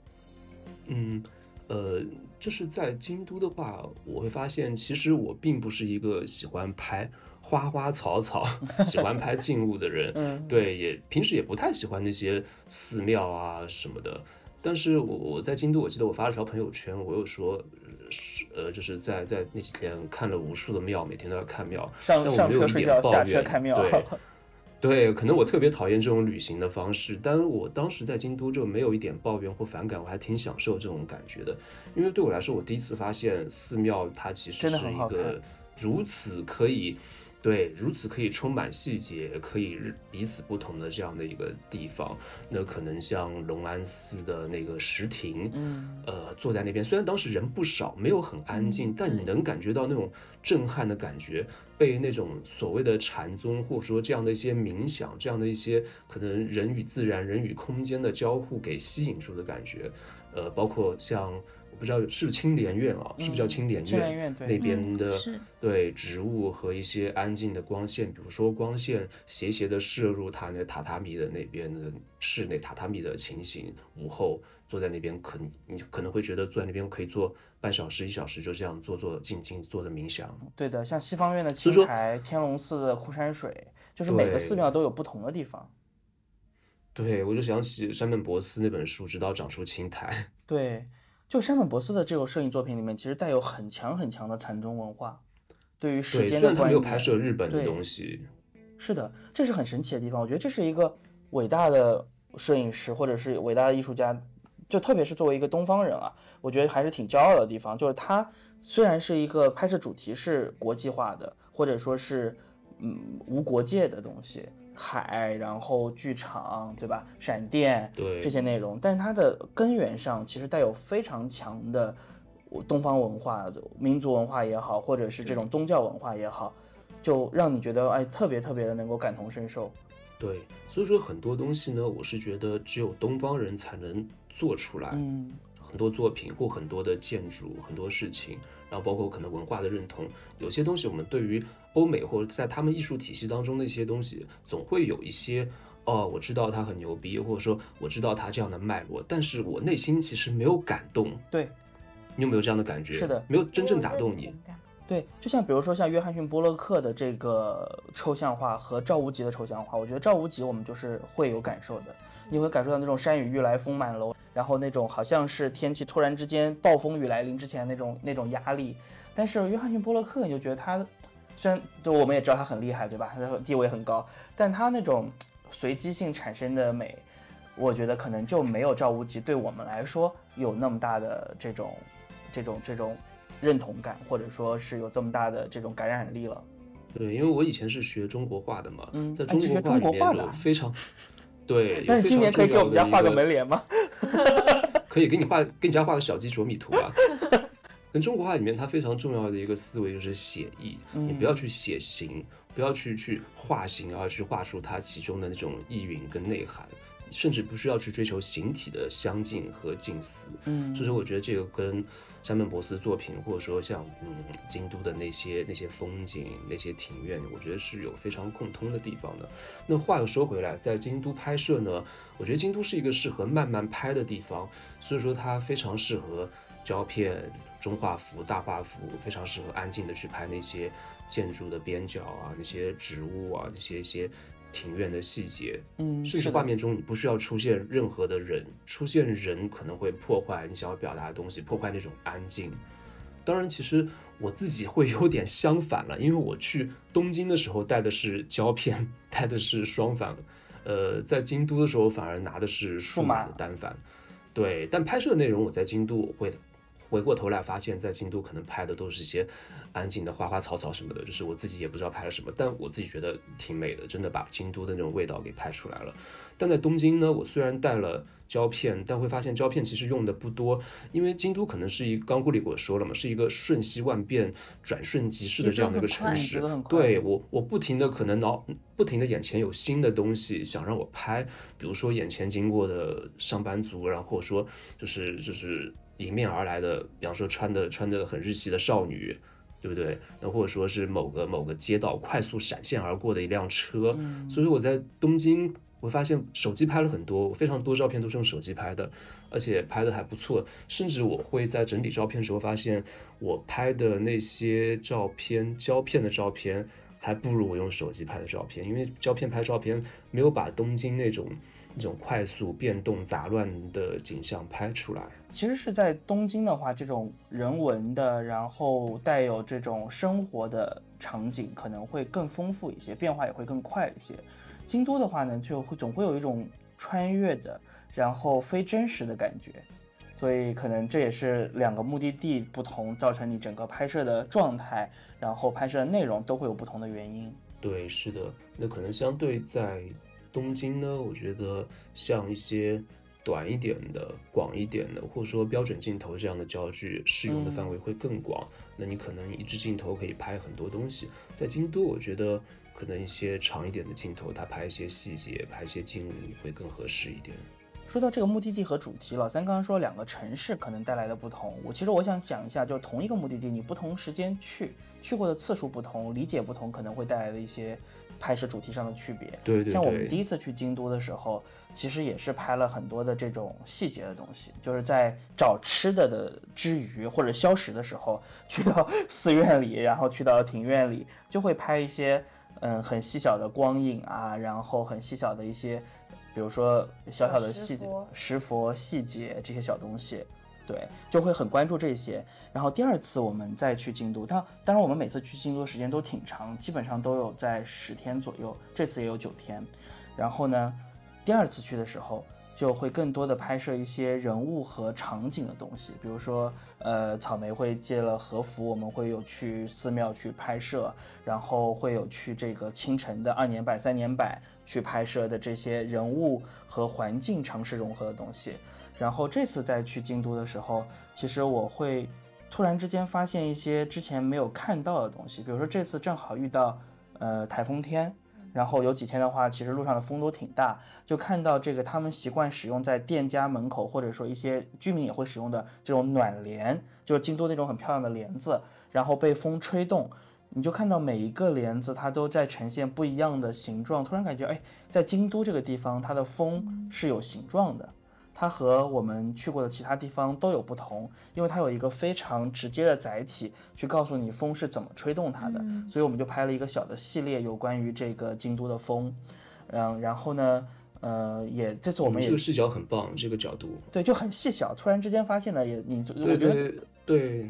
嗯，呃。就是在京都的话，我会发现，其实我并不是一个喜欢拍花花草草、喜欢拍静物的人。嗯，对，也平时也不太喜欢那些寺庙啊什么的。但是我我在京都，我记得我发了条朋友圈，我有说，呃，就是在在那几天看了无数的庙，每天都要看庙，
上上车睡觉，下车看庙。
对。对，可能我特别讨厌这种旅行的方式，但我当时在京都就没有一点抱怨或反感，我还挺享受这种感觉的。因为对我来说，我第一次发现寺庙它其实是一个如此可以。对，如此可以充满细节，可以彼此不同的这样的一个地方，那可能像龙安寺的那个石亭，嗯，呃，坐在那边，虽然当时人不少，没有很安静，但你能感觉到那种震撼的感觉，被那种所谓的禅宗或者说这样的一些冥想，这样的一些可能人与自然、人与空间的交互给吸引住的感觉，呃，包括像。不知道是青莲院啊，是不是叫青莲院？那边的对植物和一些安静的光线，比如说光线斜斜的射入他那榻榻米的那边的室内榻榻米的情形，午后坐在那边，可你可能会觉得坐在那边可以坐半小时一小时，就这样坐坐静静坐着冥想。
对的，像西方院的青苔，天龙寺的枯山水，就是每个寺庙都有不同的地方。
对，我就想起山本博司那本书《直到长出青苔》。
对。就山本博司的这个摄影作品里面，其实带有很强很强的禅宗文化，对于时间的观念。
没有拍摄日本的东西。
是的，这是很神奇的地方。我觉得这是一个伟大的摄影师或者是伟大的艺术家，就特别是作为一个东方人啊，我觉得还是挺骄傲的地方。就是他虽然是一个拍摄主题是国际化的，或者说是嗯无国界的东西，海，然后剧场，对吧？闪电，
对
这些内容，但是它的根源上其实带有非常强的东方文化、民族文化也好，或者是这种宗教文化也好，就让你觉得哎特别特别的能够感同身受。
对，所以说很多东西呢，我是觉得只有东方人才能做出来。
嗯，
很多作品或很多的建筑，很多事情，然后包括可能文化的认同，有些东西我们对于欧美或者在他们艺术体系当中的一些东西，总会有一些哦，我知道他很牛逼，或者说我知道他这样的脉络，但是我内心其实没有感动。
对，
你有没有这样的感觉？
是的
没有真正打动你。
对，就像比如说像约翰逊波洛克的这个抽象画和赵无极的抽象画，我觉得赵无极我们就是会有感受的，你会感受到那种山雨欲来风满楼，然后那种好像是天气突然之间暴风雨来临之前那种那种压力。但是约翰逊波洛克，你就觉得他虽然就我们也知道他很厉害，对吧？他的地位很高，但他那种随机性产生的美，我觉得可能就没有赵无极对我们来说有那么大的这种这种这种。认同感，或者说是有这么大的这种感染力了。
对，因为我以前是学中国画的嘛，
嗯，
在中
国画里
面有非常对。
那你今年可以给我们家画个门帘吗？
可以给你画，给你家画个小鸡啄米图啊。跟中国画里面，它非常重要的一个思维就是写意，你不要去写形，不要去去画形，而去画出它其中的那种意蕴跟内涵，甚至不需要去追求形体的相近和近似。
嗯，
所以说我觉得这个跟。山本博斯作品，或者说像嗯京都的那些那些风景、那些庭院，我觉得是有非常共通的地方的。那话又说回来，在京都拍摄呢，我觉得京都是一个适合慢慢拍的地方，所以说它非常适合胶片、中画幅、大画幅，非常适合安静的去拍那些建筑的边角啊、那些植物啊、那些一些。庭院的细节，
嗯，
甚至画面中你不需要出现任何的人，出现人可能会破坏你想要表达的东西，破坏那种安静。当然，其实我自己会有点相反了，因为我去东京的时候带的是胶片，带的是双反，呃，在京都的时候反而拿的是数码的单反。对，但拍摄的内容我在京都我会回过头来发现，在京都可能拍的都是一些。安静的花花草草什么的，就是我自己也不知道拍了什么，但我自己觉得挺美的，真的把京都的那种味道给拍出来了。但在东京呢，我虽然带了胶片，但会发现胶片其实用的不多，因为京都可能是一刚顾里给我说了嘛，是一个瞬息万变、转瞬即逝的这样的一个城市。对我，我不停的可能脑不停的眼前有新的东西想让我拍，比如说眼前经过的上班族，然后说就是就是迎面而来的，比方说穿的穿的很日系的少女。对不对？那或者说是某个某个街道快速闪现而过的一辆车，所以我在东京，我发现手机拍了很多，非常多照片都是用手机拍的，而且拍的还不错。甚至我会在整理照片的时候发现，我拍的那些照片，胶片的照片还不如我用手机拍的照片，因为胶片拍照片没有把东京那种。一种快速变动、杂乱的景象拍出来。
其实是在东京的话，这种人文的，然后带有这种生活的场景可能会更丰富一些，变化也会更快一些。京都的话呢，就会总会有一种穿越的，然后非真实的感觉。所以可能这也是两个目的地不同，造成你整个拍摄的状态，然后拍摄的内容都会有不同的原因。
对，是的，那可能相对在。东京呢，我觉得像一些短一点的、广一点的，或者说标准镜头这样的焦距，适用的范围会更广。那你可能一支镜头可以拍很多东西。在京都，我觉得可能一些长一点的镜头，它拍一些细节、拍一些静物会更合适一点。
说到这个目的地和主题，老三刚刚说两个城市可能带来的不同，我其实我想讲一下，就同一个目的地，你不同时间去，去过的次数不同，理解不同，可能会带来的一些。拍摄主题上的区别，
对对。
像我们第一次去京都的时候，其实也是拍了很多的这种细节的东西，就是在找吃的的之余或者消食的时候，去到 寺院里，然后去到庭院里，就会拍一些嗯很细小的光影啊，然后很细小的一些，比如说小小的细节、石佛细节这些小东西。对，就会很关注这些。然后第二次我们再去京都，它当然我们每次去京都的时间都挺长，基本上都有在十天左右。这次也有九天。然后呢，第二次去的时候，就会更多的拍摄一些人物和场景的东西，比如说，呃，草莓会借了和服，我们会有去寺庙去拍摄，然后会有去这个清晨的二年版、三年版去拍摄的这些人物和环境尝试融合的东西。然后这次再去京都的时候，其实我会突然之间发现一些之前没有看到的东西，比如说这次正好遇到呃台风天。然后有几天的话，其实路上的风都挺大，就看到这个他们习惯使用在店家门口，或者说一些居民也会使用的这种暖帘，就是京都那种很漂亮的帘子，然后被风吹动，你就看到每一个帘子它都在呈现不一样的形状，突然感觉哎，在京都这个地方，它的风是有形状的。它和我们去过的其他地方都有不同，因为它有一个非常直接的载体去告诉你风是怎么吹动它的，所以我们就拍了一个小的系列，有关于这个京都的风。嗯，然后呢，呃，也这次我们也
这个视角很棒，这个角度
对就很细小，突然之间发现了，也你我觉得
对。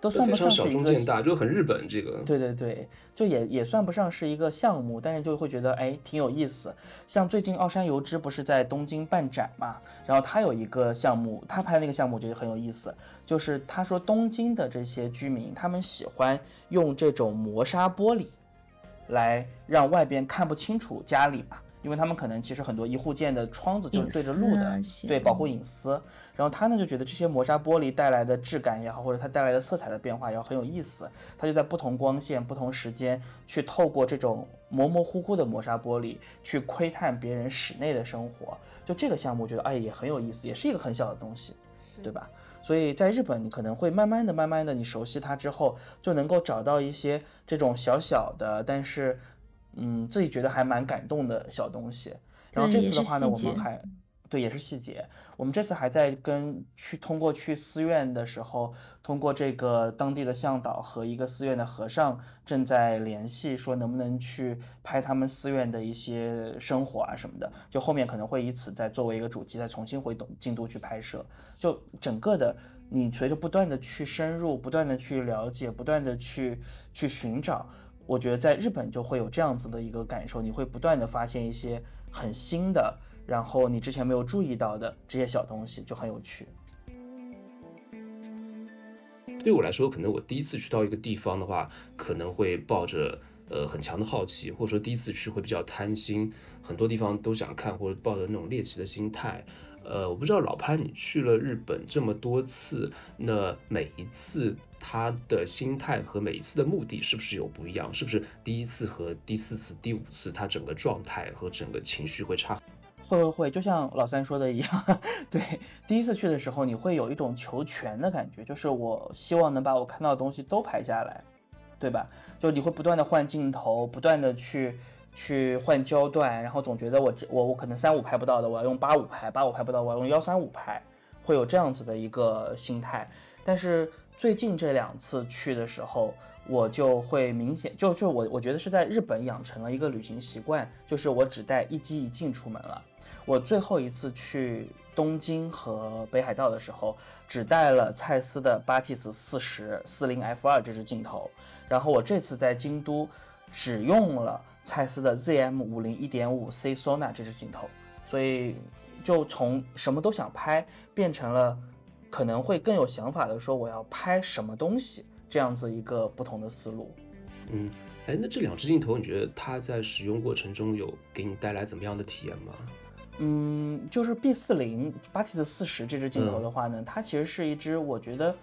都算不上
是一个大，就很日本这个。
对对对，就也也算不上是一个项目，但是就会觉得哎挺有意思。像最近奥山由之不是在东京办展嘛，然后他有一个项目，他拍那个项目我觉得很有意思，就是他说东京的这些居民他们喜欢用这种磨砂玻璃，来让外边看不清楚家里嘛。因为他们可能其实很多一户建的窗子就是对着路的，对保护隐私。然后他呢就觉得这些磨砂玻璃带来的质感也好，或者它带来的色彩的变化也好很有意思。他就在不同光线、不同时间去透过这种模模糊糊的磨砂玻璃去窥探别人室内的生活。就这个项目，我觉得哎也很有意思，也是一个很小的东西，对吧？所以在日本，你可能会慢慢的、慢慢的，你熟悉它之后，就能够找到一些这种小小的，但是。嗯，自己觉得还蛮感动的小东西。然后这次的话呢，我们还对也是细节。我们这次还在跟去通过去寺院的时候，通过这个当地的向导和一个寺院的和尚正在联系，说能不能去拍他们寺院的一些生活啊什么的。就后面可能会以此再作为一个主题，再重新回东京都去拍摄。就整个的，你随着不断的去深入，不断的去了解，不断的去去寻找。我觉得在日本就会有这样子的一个感受，你会不断的发现一些很新的，然后你之前没有注意到的这些小东西，就很有趣。
对我来说，可能我第一次去到一个地方的话，可能会抱着呃很强的好奇，或者说第一次去会比较贪心，很多地方都想看，或者抱着那种猎奇的心态。呃，我不知道老潘，你去了日本这么多次，那每一次他的心态和每一次的目的是不是有不一样？是不是第一次和第四次、第五次，他整个状态和整个情绪会差？
会会会，就像老三说的一样，对，第一次去的时候，你会有一种求全的感觉，就是我希望能把我看到的东西都拍下来，对吧？就你会不断的换镜头，不断的去。去换焦段，然后总觉得我我我可能三五拍不到的，我要用八五拍；八五拍不到，我要用幺三五拍，会有这样子的一个心态。但是最近这两次去的时候，我就会明显就就我我觉得是在日本养成了一个旅行习惯，就是我只带一机一镜出门了。我最后一次去东京和北海道的时候，只带了蔡司的巴蒂斯四十四零 F 二这支镜头，然后我这次在京都只用了。蔡司的 ZM 五零一点五 C Sona 这支镜头，所以就从什么都想拍，变成了可能会更有想法的说我要拍什么东西这样子一个不同的思路。
嗯，哎，那这两支镜头，你觉得它在使用过程中有给你带来怎么样的体验吗？
嗯，就是 B 四零巴蒂斯四十这支镜头的话呢，它其实是一支我觉得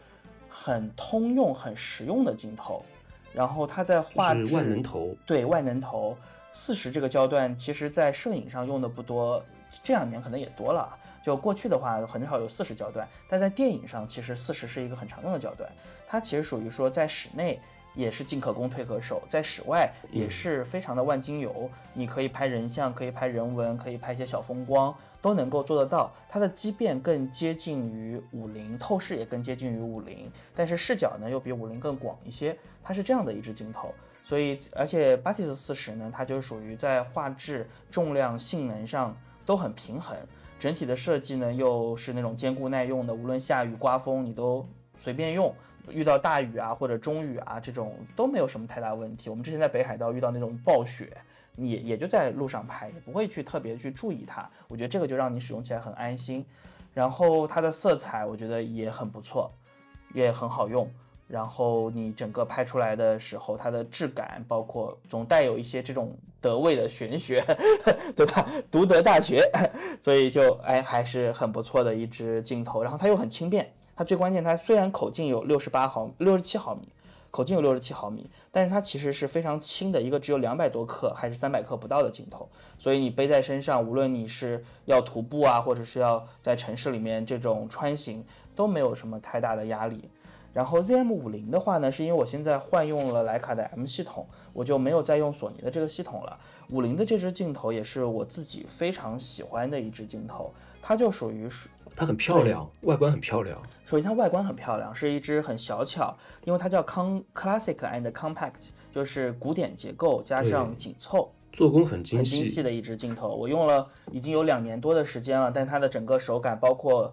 很通用、很实用的镜头。然后它在画质
万能头，
对万能头四十这个焦段，其实在摄影上用的不多，这两年可能也多了。就过去的话，很少有四十焦段，但在电影上，其实四十是一个很常用的焦段。它其实属于说在室内。也是进可攻退可守，在室外也是非常的万金油。你可以拍人像，可以拍人文，可以拍一些小风光，都能够做得到。它的畸变更接近于五零，透视也更接近于五零，但是视角呢又比五零更广一些。它是这样的一支镜头，所以而且巴蒂斯四十呢，它就属于在画质、重量、性能上都很平衡，整体的设计呢又是那种坚固耐用的，无论下雨刮风你都随便用。遇到大雨啊或者中雨啊这种都没有什么太大问题。我们之前在北海道遇到那种暴雪，也也就在路上拍，也不会去特别去注意它。我觉得这个就让你使用起来很安心。然后它的色彩我觉得也很不错，也很好用。然后你整个拍出来的时候，它的质感，包括总带有一些这种德味的玄学，对吧？独得大学，所以就哎还是很不错的一支镜头。然后它又很轻便，它最关键，它虽然口径有六十八毫六十七毫米，口径有六十七毫米，但是它其实是非常轻的一个只有两百多克还是三百克不到的镜头，所以你背在身上，无论你是要徒步啊，或者是要在城市里面这种穿行，都没有什么太大的压力。然后 ZM 五零的话呢，是因为我现在换用了徕卡的 M 系统，我就没有再用索尼的这个系统了。五零的这支镜头也是我自己非常喜欢的一支镜头，它就属于是
它很漂亮，外观很漂亮。
首先它外观很漂亮，是一支很小巧，因为它叫 Con Classic and Compact，就是古典结构加上紧凑。
做工很
精细，很精细的一支镜头，我用了已经有两年多的时间了，但它的整个手感，包括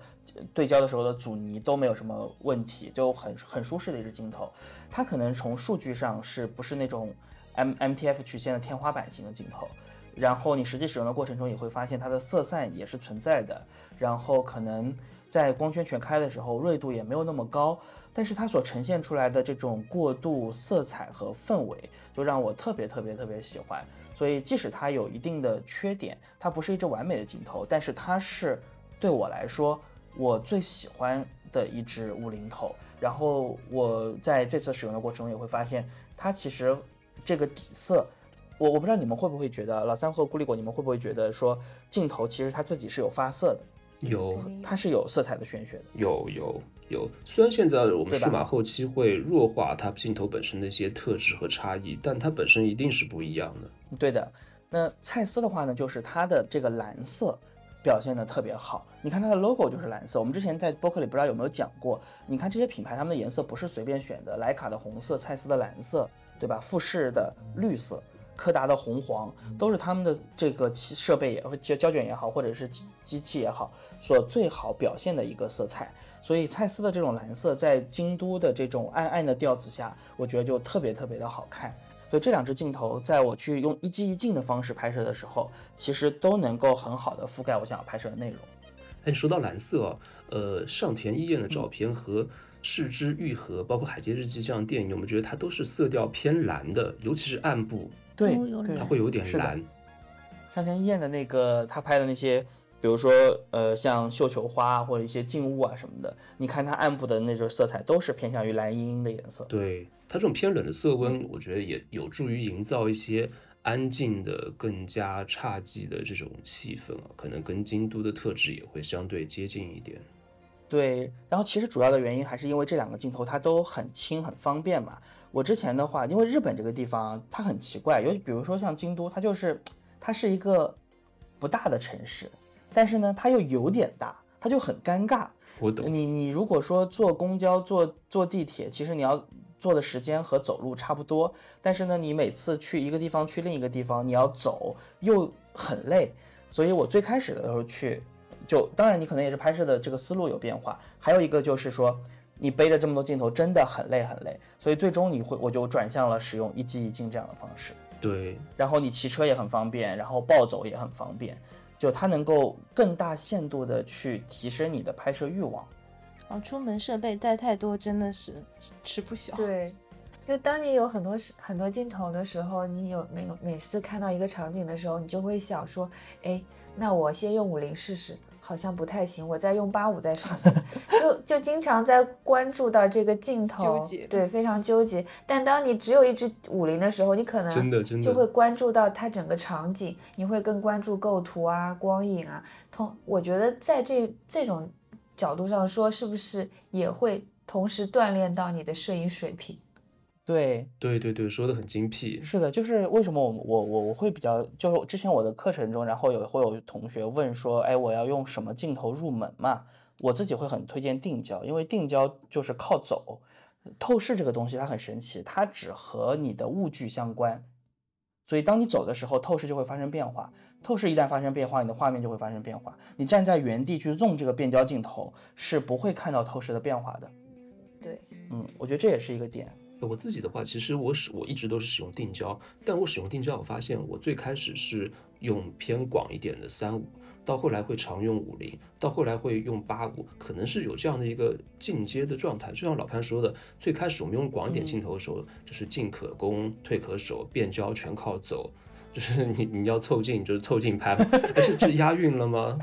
对焦的时候的阻尼都没有什么问题，就很很舒适的一支镜头。它可能从数据上是不是那种 M M T F 曲线的天花板型的镜头，然后你实际使用的过程中也会发现它的色散也是存在的，然后可能在光圈全开的时候锐度也没有那么高，但是它所呈现出来的这种过渡色彩和氛围，就让我特别特别特别喜欢。所以，即使它有一定的缺点，它不是一支完美的镜头，但是它是对我来说我最喜欢的一支五零头。然后我在这次使用的过程中也会发现，它其实这个底色，我我不知道你们会不会觉得，老三和孤立果，你们会不会觉得说镜头其实它自己是有发色的？
有，
它是有色彩的玄学的。
有有有，虽然现在我们数码后期会弱化它镜头本身的一些特质和差异，但它本身一定是不一样的。
对的，那蔡司的话呢，就是它的这个蓝色表现的特别好。你看它的 logo 就是蓝色，我们之前在播客里不知道有没有讲过。你看这些品牌，它们的颜色不是随便选的，徕卡的红色，蔡司的蓝色，对吧？富士的绿色。柯达的红黄都是他们的这个设备也胶胶卷也好，或者是机器也好，所最好表现的一个色彩。所以蔡司的这种蓝色在京都的这种暗暗的调子下，我觉得就特别特别的好看。所以这两支镜头在我去用一机一镜的方式拍摄的时候，其实都能够很好的覆盖我想要拍摄的内容。
哎，说到蓝色，呃，上田一彦的照片和《视之愈合》包括《海街日记》这样的电影，我们觉得它都是色调偏蓝的，尤其是暗部。
对，
它会有点蓝。
上田一彦的那个他拍的那些，比如说呃像绣球花或者一些静物啊什么的，你看他暗部的那种色彩都是偏向于蓝茵茵的颜色。
对它这种偏冷的色温，我觉得也有助于营造一些安静的、更加侘寂的这种气氛啊，可能跟京都的特质也会相对接近一点。
对，然后其实主要的原因还是因为这两个镜头它都很轻很方便嘛。我之前的话，因为日本这个地方它很奇怪，尤其比如说像京都，它就是它是一个不大的城市，但是呢它又有点大，它就很尴尬。
我懂。
你你如果说坐公交、坐坐地铁，其实你要坐的时间和走路差不多，但是呢你每次去一个地方去另一个地方，你要走又很累，所以我最开始的时候去。就当然，你可能也是拍摄的这个思路有变化，还有一个就是说，你背着这么多镜头真的很累很累，所以最终你会我就转向了使用一机一镜这样的方式。
对，
然后你骑车也很方便，然后暴走也很方便，就它能够更大限度的去提升你的拍摄欲望。
哦，出门设备带太多真的是吃不消。
对，就当你有很多很多镜头的时候，你有每每次看到一个场景的时候，你就会想说，哎，那我先用五零试试。好像不太行，我在用八五再试，就就经常在关注到这个镜头，对，非常纠结。但当你只有一支五零的时候，你可能
真的真的
就会关注到它整个场景，你会更关注构图啊、光影啊。同我觉得在这这种角度上说，是不是也会同时锻炼到你的摄影水平？
对
对对对，说的很精辟。
是的，就是为什么我我我我会比较，就是之前我的课程中，然后有会有同学问说，哎，我要用什么镜头入门嘛？我自己会很推荐定焦，因为定焦就是靠走。透视这个东西它很神奇，它只和你的物距相关，所以当你走的时候，透视就会发生变化。透视一旦发生变化，你的画面就会发生变化。你站在原地去 zoom 这个变焦镜头，是不会看到透视的变化的。
对，
嗯，我觉得这也是一个点。
我自己的话，其实我使我一直都是使用定焦，但我使用定焦，我发现我最开始是用偏广一点的三五，到后来会常用五零，到后来会用八五，可能是有这样的一个进阶的状态。就像老潘说的，最开始我们用广一点镜头的时候，就是进可攻，退可守，变焦全靠走，就是你你要凑近就是凑近拍，这这押韵了吗？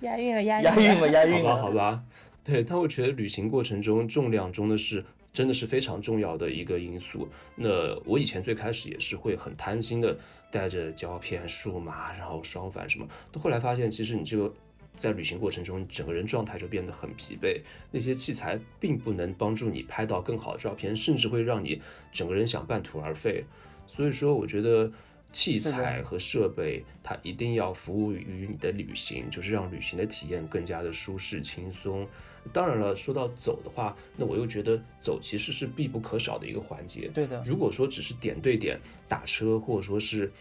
押韵了，押
押韵了，押韵
好吧，
了。
好吧，对，但我觉得旅行过程中重量中的是真的是非常重要的一个因素。那我以前最开始也是会很贪心的带着胶片、数码，然后双反什么，到后来发现其实你这个在旅行过程中，整个人状态就变得很疲惫，那些器材并不能帮助你拍到更好的照片，甚至会让你整个人想半途而废。所以说，我觉得器材和设备它一定要服务于你的旅行，就是让旅行的体验更加的舒适轻松。当然了，说到走的话，那我又觉得走其实是必不可少的一个环节。
对的，
如果说只是点对点打车或者说是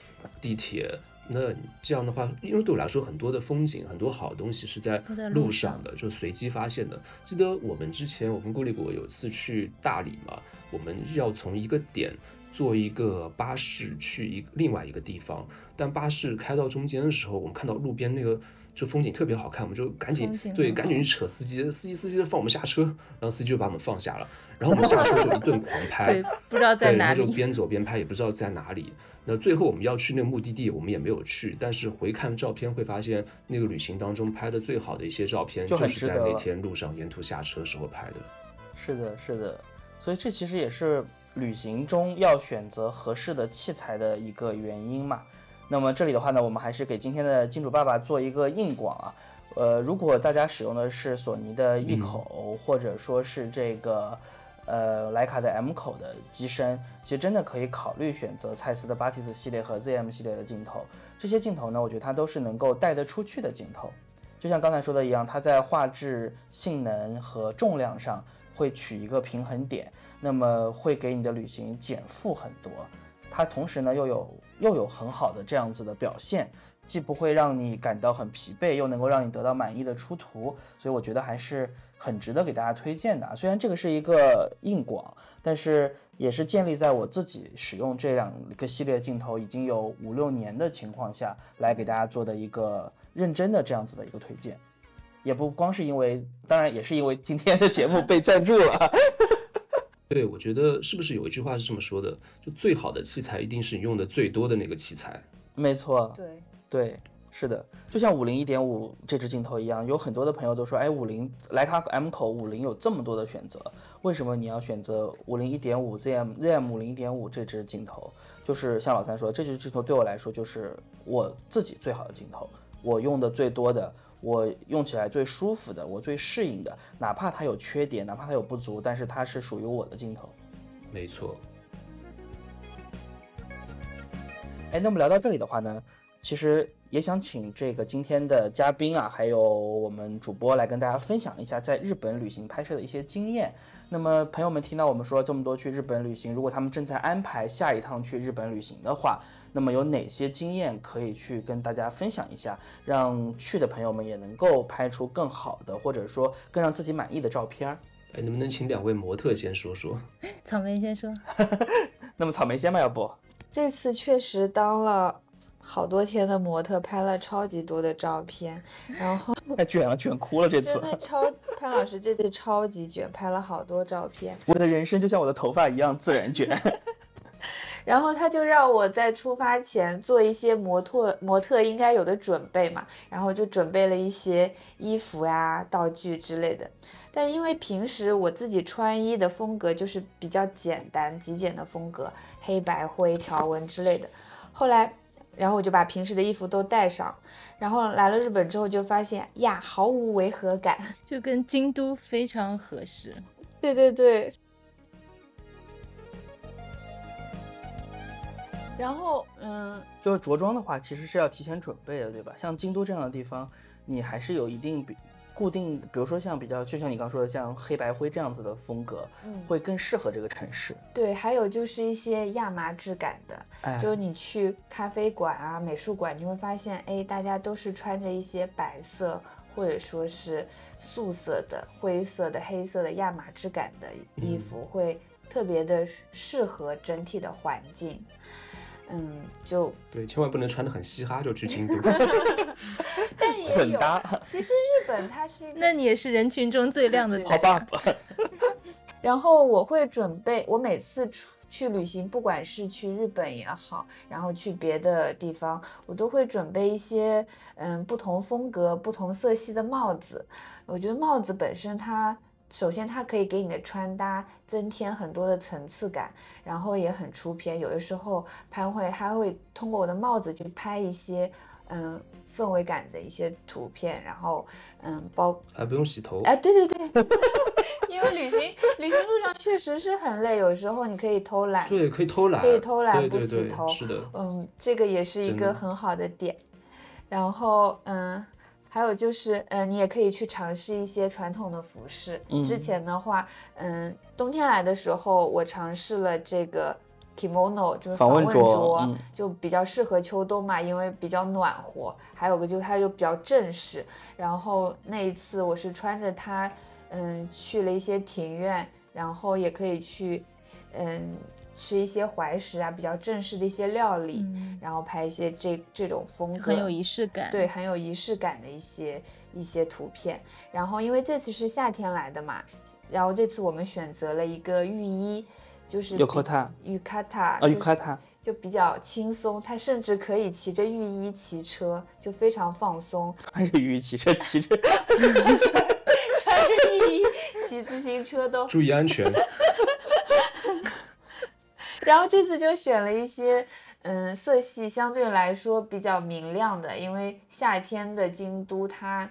地铁，那这样的话，因为对我来说，很多的风景、很多好东西是在
路
路上的，就随机发现的。记得我们之前我跟顾立国有次去大理嘛，我们要从一个点坐一个巴士去一另外一个地方，但巴士开到中间的时候，我们看到路边那个。就风景特别好看，我们就赶紧对，赶紧去扯司机，司机司机就放我们下车，然后司机就把我们放下了，然后我们下车就一顿狂拍，
对，不知道在，哪里。
然后就边走边拍，也不知道在哪里。那最后我们要去那个目的地，我们也没有去，但是回看照片会发现，那个旅行当中拍的最好的一些照片，
就
就是在那天路上沿途下车时候拍的。
是的，是的，所以这其实也是旅行中要选择合适的器材的一个原因嘛。那么这里的话呢，我们还是给今天的金主爸爸做一个硬广啊。呃，如果大家使用的是索尼的 E 口，或者说是这个呃徕卡的 M 口的机身，其实真的可以考虑选择蔡司的巴提斯系列和 ZM 系列的镜头。这些镜头呢，我觉得它都是能够带得出去的镜头。就像刚才说的一样，它在画质、性能和重量上会取一个平衡点，那么会给你的旅行减负很多。它同时呢又有又有很好的这样子的表现，既不会让你感到很疲惫，又能够让你得到满意的出图，所以我觉得还是很值得给大家推荐的。虽然这个是一个硬广，但是也是建立在我自己使用这两个系列镜头已经有五六年的情况下来给大家做的一个认真的这样子的一个推荐。也不光是因为，当然也是因为今天的节目被赞助了。
对，我觉得是不是有一句话是这么说的？就最好的器材一定是你用的最多的那个器材。
没错，
对，
对，是的，就像五零一点五这支镜头一样，有很多的朋友都说，哎，五零徕卡 M 口五零有这么多的选择，为什么你要选择五零一点五 ZM ZM 五零一点五这支镜头？就是像老三说，这支镜头对我来说就是我自己最好的镜头，我用的最多的，我用起来最舒服的，我最适应的，哪怕它有缺点，哪怕它有不足，但是它是属于我的镜头。
没错，
哎，那么聊到这里的话呢，其实也想请这个今天的嘉宾啊，还有我们主播来跟大家分享一下在日本旅行拍摄的一些经验。那么朋友们听到我们说了这么多去日本旅行，如果他们正在安排下一趟去日本旅行的话，那么有哪些经验可以去跟大家分享一下，让去的朋友们也能够拍出更好的，或者说更让自己满意的照片儿？
哎，能不能请两位模特先说说？
草莓先说，
那么草莓先吧，要不？
这次确实当了好多天的模特，拍了超级多的照片，然后
太卷了，卷哭了这次
真。的超潘老师这次超级卷，拍了好多照片。
我的人生就像我的头发一样自然卷。
然后他就让我在出发前做一些模特模特应该有的准备嘛，然后就准备了一些衣服呀、道具之类的。但因为平时我自己穿衣的风格就是比较简单、极简的风格，黑白灰条纹之类的。后来，然后我就把平时的衣服都带上，然后来了日本之后就发现呀，毫无违和感。
就跟京都非常合适。
对对对。然后，嗯，
就是着装的话，其实是要提前准备的，对吧？像京都这样的地方，你还是有一定比固定，比如说像比较，就像你刚说的，像黑白灰这样子的风格，
嗯
会更适合这个城市。
对，还有就是一些亚麻质感的，
哎，
就是你去咖啡馆啊、美术馆，你会发现，哎，大家都是穿着一些白色或或者说是素色的、灰色的、黑色的亚麻质感的衣服，会特别的适合整体的环境。嗯，就
对，千万不能穿的很嘻哈就去京都。
但也有
混搭，
其实日本它是一
那你也是人群中最亮的
好吧，
然后我会准备，我每次出去旅行，不管是去日本也好，然后去别的地方，我都会准备一些嗯不同风格、不同色系的帽子。我觉得帽子本身它。首先，它可以给你的穿搭增添很多的层次感，然后也很出片。有的时候，潘会还会通过我的帽子去拍一些嗯氛围感的一些图片，然后嗯包
还不用洗头。
哎，对对对，因为旅行旅行路上确实是很累，有时候你可以偷懒，
对，可以偷懒，
可以偷懒不洗头，
是的，
嗯，这个也是一个很好的点。然后嗯，还有就是嗯，你也可以去尝试一些传统的服饰。
嗯
之前的话，嗯，冬天来的时候，我尝试了这个 kimono，就是
访问
问
着嗯
就比较适合秋冬嘛，因为比较暖和。还有个就是它又比较正式。然后那一次我是穿着它，嗯，去了一些庭院，然后也可以去，嗯，吃一些怀石啊，比较正式的一些料理，
嗯，
然后拍一些这这种风格，
很有仪式感。
对，很有仪式感的一些一些图片。然后因为这次是夏天来的嘛，然后这次我们选择了一个浴衣，就是比
Yukata
浴卡塔
啊，
就是
浴卡塔，
就比较轻松，他甚至可以骑着浴衣骑车，就非常放松。
穿着浴衣骑车骑着，
穿着浴衣骑自行车都
注意安全。
然后这次就选了一些，嗯，色系相对来说比较明亮的，因为夏天的京都它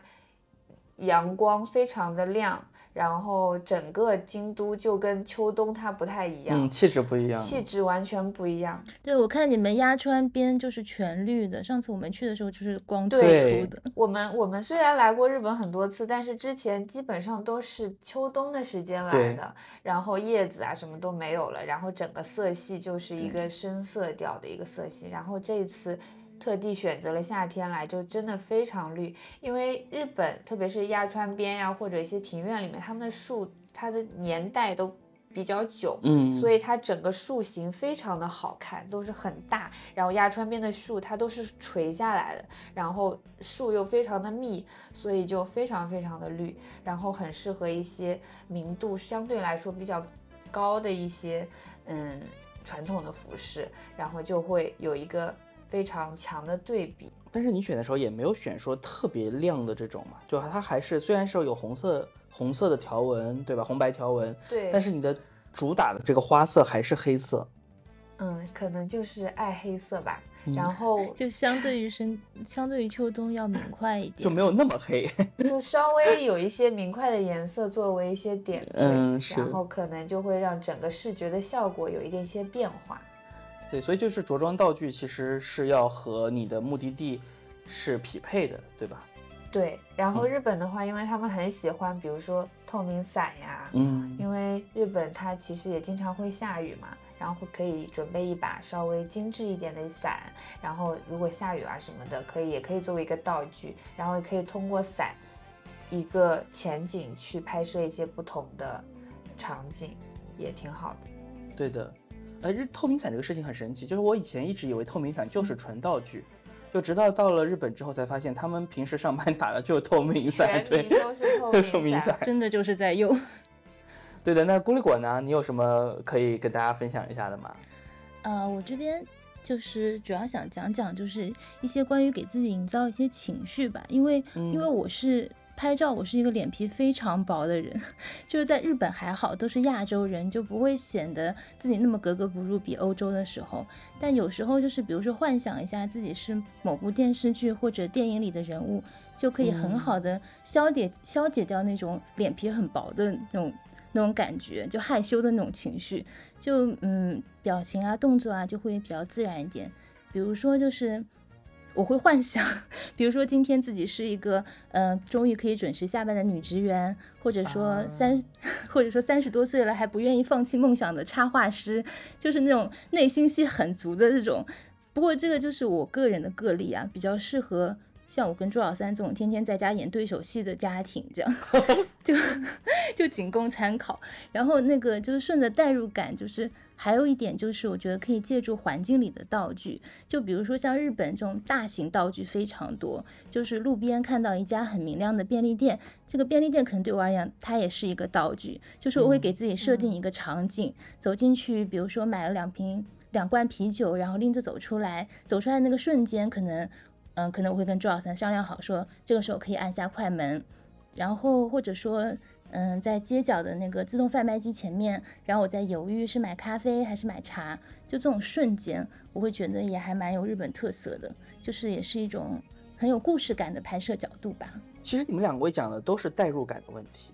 阳光非常的亮，然后整个京都就跟秋冬它不太一样，
嗯，气质不一样。
气质完全不一样。
对，我看你们鸭川边就是全绿的，上次我们去的时候就是光秃
对
秃的。
我们我们虽然来过日本很多次，但是之前基本上都是秋冬的时间来的，然后叶子啊什么都没有了，然后整个色系就是一
嗯
个深色调的一个色系，然后这一次。特地选择了夏天来，就真的非常绿。因为日本，特别是鸭川边呀、或者一些庭院里面，他们的树它的年代都比较久，
嗯，
所以它整个树形非常的好看，都是很大。然后鸭川边的树它都是垂下来的，然后树又非常的密，所以就非常非常的绿，然后很适合一些明度相对来说比较高的一些嗯传统的服饰，然后就会有一个非常强的对比。
但是你选的时候也没有选说特别亮的这种嘛，就它还是虽然是有红色红色的条纹，对吧？红白条纹，
对，
但是你的主打的这个花色还是黑色。
嗯，可能就是爱黑色吧。
嗯
然后
就相对于深，相对于秋冬要明快一点。
就没有那么黑，
就稍微有一些明快的颜色作为一些点缀，
嗯
然后可能就会让整个视觉的效果有一点些变化。
对，所以就是着装道具其实是要和你的目的地是匹配的，对吧？
对，然后
嗯
日本的话，因为他们很喜欢，比如说透明伞呀，
嗯，
因为日本它其实也经常会下雨嘛，然后可以准备一把稍微精致一点的伞，然后如果下雨啊什么的，可以也可以作为一个道具，然后也可以通过伞一个前景去拍摄一些不同的场景，也挺好的。
对的。呃，日透明伞这个事情很神奇，就是我以前一直以为透明伞就是纯道具，就直到到了日本之后才发现，他们平时上班打的就是透明伞，对
全民，都是透
透明伞。
真的就是在用。
对的。那咕哩果呢？你有什么可以跟大家分享一下的吗？
呃，我这边就是主要想讲讲，就是一些关于给自己营造一些情绪吧，因为、因为
嗯
我是拍照，我是一个脸皮非常薄的人，就是在日本还好，都是亚洲人，就不会显得自己那么格格不入，比欧洲的时候。但有时候就是比如说幻想一下自己是某部电视剧或者电影里的人物，就可以很
嗯
好的消解、消解掉那种脸皮很薄的那种那种感觉，就害羞的那种情绪。就嗯，表情啊、动作啊就会比较自然一点。比如说，就是我会幻想，比如说今天自己是一个呃，终于可以准时下班的女职员，或者说三，或者说三十多岁了还不愿意放弃梦想的插画师，就是那种内心戏很足的这种。不过这个就是我个人的个例啊，比较适合像我跟朱老三这种天天在家演对手戏的家庭，这样 就就仅供参考。然后那个就是顺着代入感，就是还有一点就是，我觉得可以借助环境里的道具，就比如说像日本这种大型道具非常多，就是路边看到一家很明亮的便利店，这个便利店可能对我而言，它也是一个道具，就是我会给自己设定一个场景，走进去，比如说买了两瓶。两罐啤酒，然后拎着走出来，走出来那个瞬间，可能，嗯，可能我会跟周老三商量好，说这个时候可以按下快门，然后或者说，嗯，在街角的那个自动贩卖机前面，然后我在犹豫是买咖啡还是买茶，就这种瞬间，我会觉得也还蛮有日本特色的，就是也是一种很有故事感的拍摄角度吧。
其实你们两位讲的都是代入感的问题。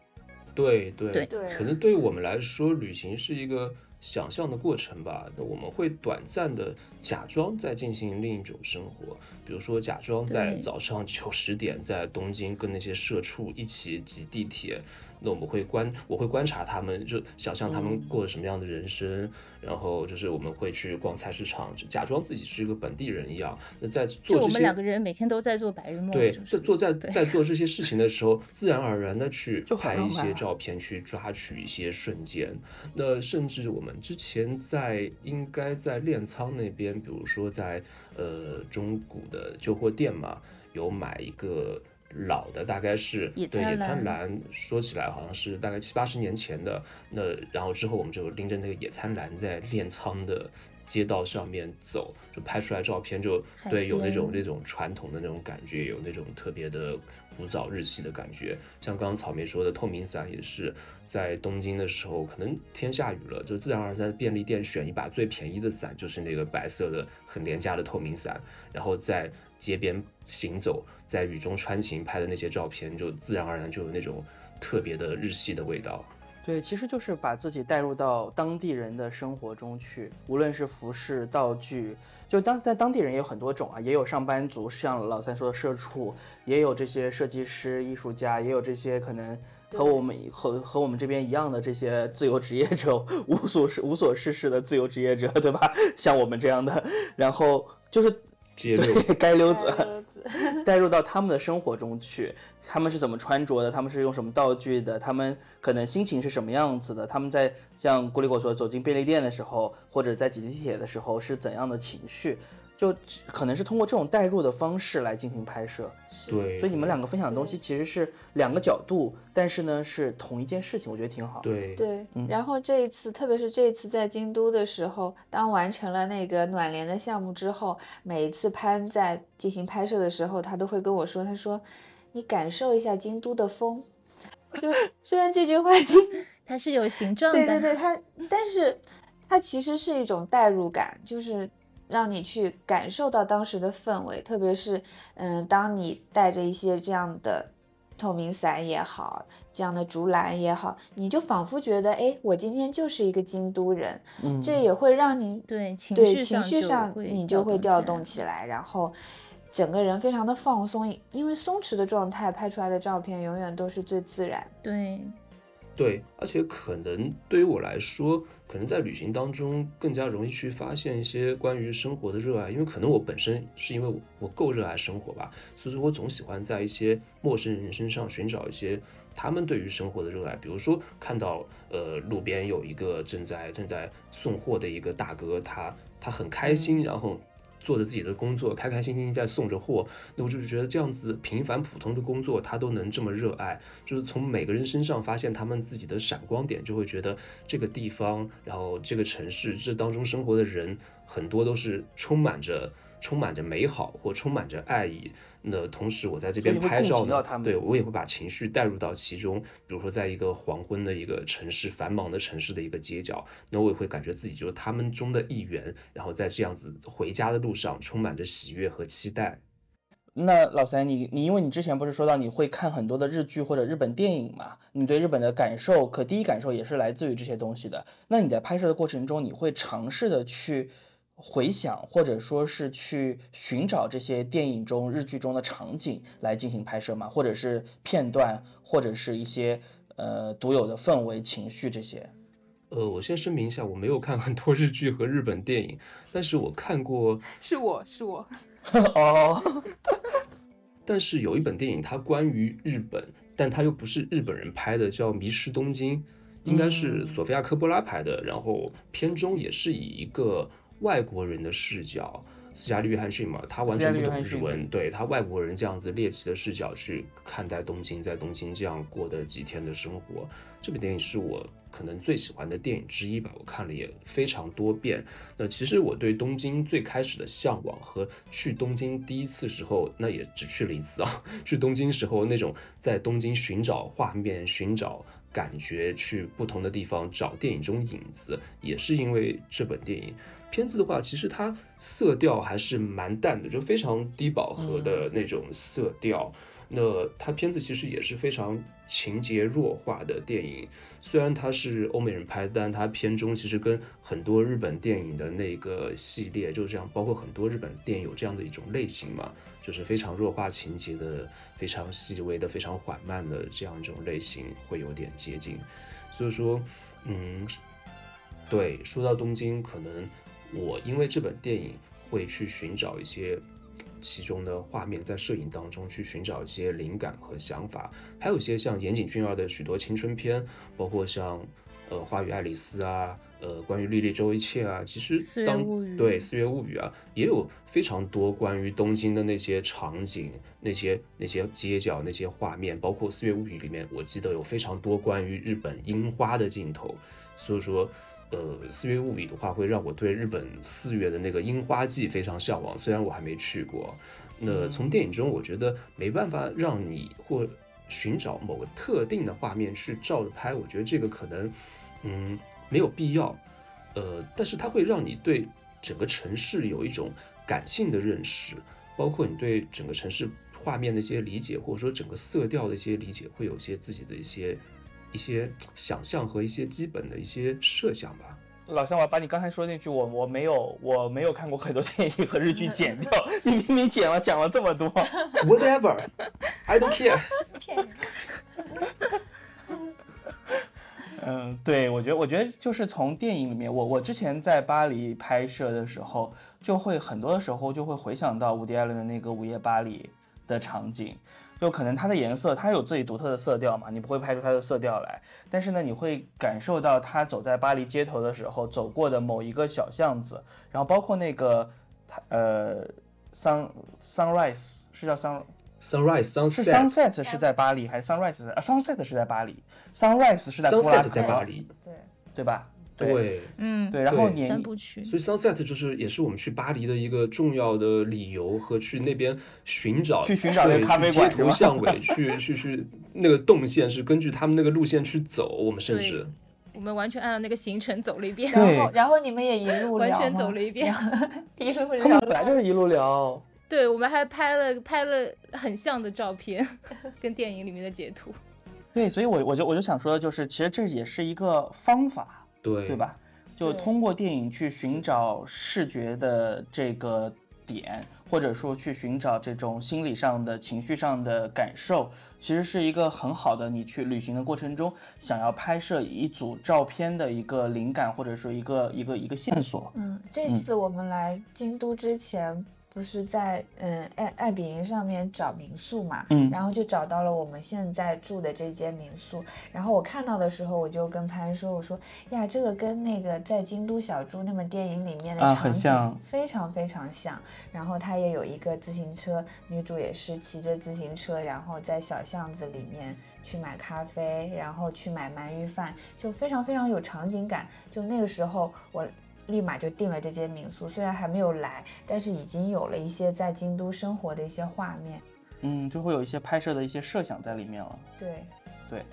对对
对
对
可能对于我们来说，旅行是一个想象的过程吧。那我们会短暂的假装在进行另一种生活，比如说假装在早上九十点在东京跟那些社畜一起挤地铁。那我们会观，我会观察他们，就想象他们过了什么样的人生，然后就是我们会去逛菜市场，就假装自己是一个本地人一样。那在做这些
我们两个人每天都在做白日梦，
对，在做在在做这些事情的时候，自然而然的去拍一些照片，去抓取一些瞬间。那甚至我们之前在应该在练仓那边，比如说在呃中古的旧货店嘛，有买一个。老的大概是
野
对野餐
篮
篮，说起来好像是大概七八十年前的。那然后之后我们就拎着那个野餐篮在镰仓的街道上面走，就拍出来照片就
海
对有那种那种传统的那种感觉，有那种特别的古早日系的感觉。像刚刚草莓说的，透明伞也是在东京的时候，可能天下雨了，就自然而然在便利店选一把最便宜的伞，就是那个白色的很廉价的透明伞，然后在街边行走，在雨中穿行拍的那些照片，就自然而然就有那种特别的日系的味道。
对，其实就是把自己带入到当地人的生活中去，无论是服饰、道具，就当在当地人也有很多种啊，也有上班族，像老三说的社畜，也有这些设计师、艺术家，也有这些可能和我们和和我们这边一样的这些自由职业者，无所事无所事事的自由职业者，对吧？像我们这样的，然后就是
街溜
对街溜子 带入到他们的生活中去，他们是怎么穿着的，他们是用什么道具的，他们可能心情是什么样子的，他们在像古里果说走进便利店的时候，或者在挤地铁的时候是怎样的情绪，就可能是通过这种代入的方式来进行拍摄。
对，
所以你们两个分享的东西其实是两个角度，但是呢是同一件事情，我觉得挺好。
对
对
嗯，
然后这一次，特别是这一次在京都的时候，当完成了那个暖帘的项目之后，每一次潘在进行拍摄的时候，他都会跟我说：“他说，你感受一下京都的风。”就虽然这句话听
它是有形状的，
对对对，它，但是它其实是一种代入感，就是让你去感受到当时的氛围，特别是嗯，当你带着一些这样的透明伞也好，这样的竹篮也好，你就仿佛觉得，哎，我今天就是一个京都人，
嗯，
这也会让你
对情
对
绪
情绪上你就会调
动
动起来，然后整个人非常的放松，因为松弛的状态拍出来的照片永远都是最自然。
对，
对，而且可能对于我来说，可能在旅行当中更加容易去发现一些关于生活的热爱，因为可能我本身是因为我我够热爱生活吧，所以说我总喜欢在一些陌生人身上寻找一些他们对于生活的热爱，比如说看到呃路边有一个正在正在送货的一个大哥，他他很开心，然后。做着自己的工作，开开心心在送着货，那我就是觉得这样子平凡普通的工作，他都能这么热爱，就是从每个人身上发现他们自己的闪光点，就会觉得这个地方，然后这个城市，这当中生活的人，很多都是充满着充满着美好或充满着爱意。那同时，我在这边拍照呢对我也会把情绪带入到其中。比如说，在一个黄昏的一个城市，繁忙的城市的一个街角，那我也会感觉自己就是他们中的一员，然后在这样子回家的路上，充满着喜悦和期待。
那老三，你你因为你之前不是说到你会看很多的日剧或者日本电影嘛？你对日本的感受，可第一感受也是来自于这些东西的。那你在拍摄的过程中，你会尝试的去回想，或者说是去寻找这些电影中、日剧中的场景来进行拍摄吗？或者是片段，或者是一些呃独有的氛围、情绪这些？
呃，我先声明一下，我没有看很多日剧和日本电影，但是我看过
是 我是我，
哦，
但是有一本电影，它关于日本，但它又不是日本人拍的，叫《迷失东京》，应该是索菲亚科波拉拍的。然后片中也是以一个外国人的视角，斯嘉丽约翰逊嘛，他完全不懂日文，对他外国人这样子猎奇的视角去看待东京，在东京这样过的几天的生活。这部电影是我。可能最喜欢的电影之一吧，我看了也非常多遍。那其实我对东京最开始的向往和去东京第一次时候，那也只去了一次啊。去东京时候那种在东京寻找画面、寻找感觉，去不同的地方找电影中影子，也是因为这本电影。片子的话，其实它色调还是蛮淡的，就非常低饱和的那种色调。那它片子其实也是非常情节弱化的电影。虽然它是欧美人拍，但它片中其实跟很多日本电影的那个系列就是这样，包括很多日本电影有这样的一种类型嘛，就是非常弱化情节的、非常细微的、非常缓慢的这样一种类型会有点接近。所以说，嗯，对，说到东京，可能我因为这本电影会去寻找一些。其中的画面在摄影当中去寻找一些灵感和想法，还有一些像岩井俊二的许多青春片，包括像呃《花与爱丽丝》啊，呃关于莉莉周一切啊，其实当对《四月物语》啊，也有非常多关于东京的那些场景、那些那些街角、那些画面，包括《四月物语》里面，我记得有非常多关于日本樱花的镜头，所以说。呃，四月物语的话，会让我对日本四月的那个樱花季非常向往。虽然我还没去过，那从电影中，我觉得没办法让你或寻找某个特定的画面去照着拍。我觉得这个可能，嗯，没有必要。呃，但是它会让你对整个城市有一种感性的认识，包括你对整个城市画面的一些理解，或者说整个色调的一些理解，会有些自己的一些。一些想象和一些基本的一些设想吧。
老乡，我把你刚才说那句我我没有我没有看过很多电影和日剧剪掉，你明明剪了讲了这么多。
Whatever，I don't care。
骗人。
嗯，对，我觉得我觉得就是从电影里面，我我之前在巴黎拍摄的时候，就会很多的时候就会回想到伍迪·艾伦的那个《午夜巴黎》的场景。就可能它的颜色，它有自己独特的色调嘛，你不会拍出它的色调来。但是呢，你会感受到他走在巴黎街头的时候走过的某一个小巷子，然后包括那个，呃，sun sunrise 是叫 sun
sunrise sunset
是 sunset 是在巴黎还是 sunrise 啊 sunset 是在巴黎，sunrise 是在布拉格
在巴。黎，
对。
对吧？
对，
嗯，
对，然后你
三部曲，
所以 Sunset 就是也是我们去巴黎的一个重要的理由和去那边寻找，
去寻找那个咖啡馆，
街头巷尾，去去去那个动线是根据他们那个路线去走，我们甚至
我们完全按照那个行程走了一遍，
然后然后你们也一路
完全走了一遍，
一路
他们本来就是一路聊，
对，我们还拍了拍了很像的照片，跟电影里面的截图，
对，所以我我就我就想说的就是，其实这也是一个方法，
对
对吧？就通过电影去寻找视觉的这个点，或者说去寻找这种心理上的情绪上的感受，其实是一个很好的你去旅行的过程中想要拍摄一组照片的一个灵感，或者说一个一个一个线索。
嗯，这次我们来京都之前。不是在嗯爱爱彼迎上面找民宿嘛，
嗯，
然后就找到了我们现在住的这间民宿。然后我看到的时候，我就跟潘说：“我说呀，这个跟那个在京都小猪那么电影里面的场景非常非常像。然后它也有一个自行车，女主也是骑着自行车，然后在小巷子里面去买咖啡，然后去买鳗鱼饭，就非常非常有场景感。就那个时候我。立马就订了这间民宿，虽然还没有来，但是已经有了一些在京都生活的一些画面，
嗯，就会有一些拍摄的一些设想在里面了。
对，
对。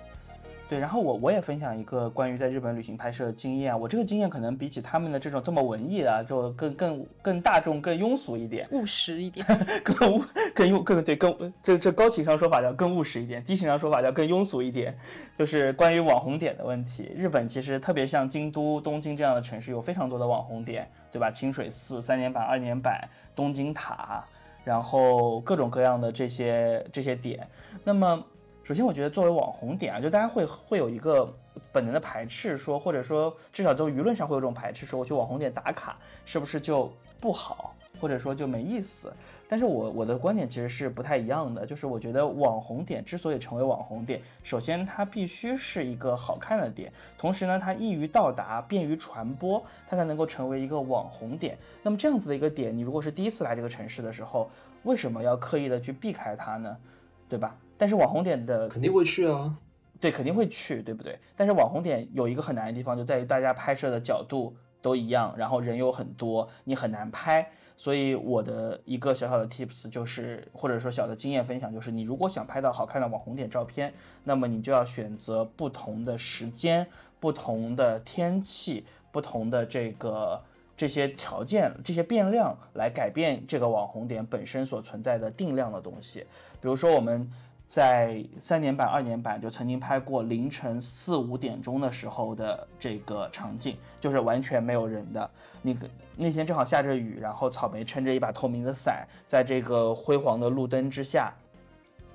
对，然后我我也分享一个关于在日本旅行拍摄的经验啊，我这个经验可能比起他们的这种这么文艺啊，就更更更大众、更庸俗一点，
务实一点，
更务更用更对更这这高情商说法叫更务实一点，低情商说法叫更庸俗一点，就是关于网红点的问题。日本其实特别像京都、东京这样的城市，有非常多的网红点，对吧？清水寺、三年坂、二年坂、东京塔，然后各种各样的这些这些点，那么。首先，我觉得作为网红点啊，就大家会会有一个本能的排斥，说或者说至少从舆论上会有这种排斥，说我去网红点打卡是不是就不好，或者说就没意思。但是我我的观点其实是不太一样的，就是我觉得网红点之所以成为网红点，首先它必须是一个好看的点，同时呢它易于到达，便于传播，它才能够成为一个网红点。那么这样子的一个点，你如果是第一次来这个城市的时候，为什么要刻意的去避开它呢？对吧？但是网红点的
肯定会去啊，
对，肯定会去，对不对？但是网红点有一个很难的地方，就在于大家拍摄的角度都一样，然后人有很多，你很难拍。所以我的一个小小的 tips 就是，或者说小的经验分享就是，你如果想拍到好看的网红点照片，那么你就要选择不同的时间、不同的天气、不同的这个这些条件、这些变量来改变这个网红点本身所存在的定量的东西。比如说我们。在三年版、二年版就曾经拍过凌晨四五点钟的时候的这个场景，就是完全没有人的。那个那天正好下着雨，然后草莓撑着一把透明的伞，在这个辉煌的路灯之下，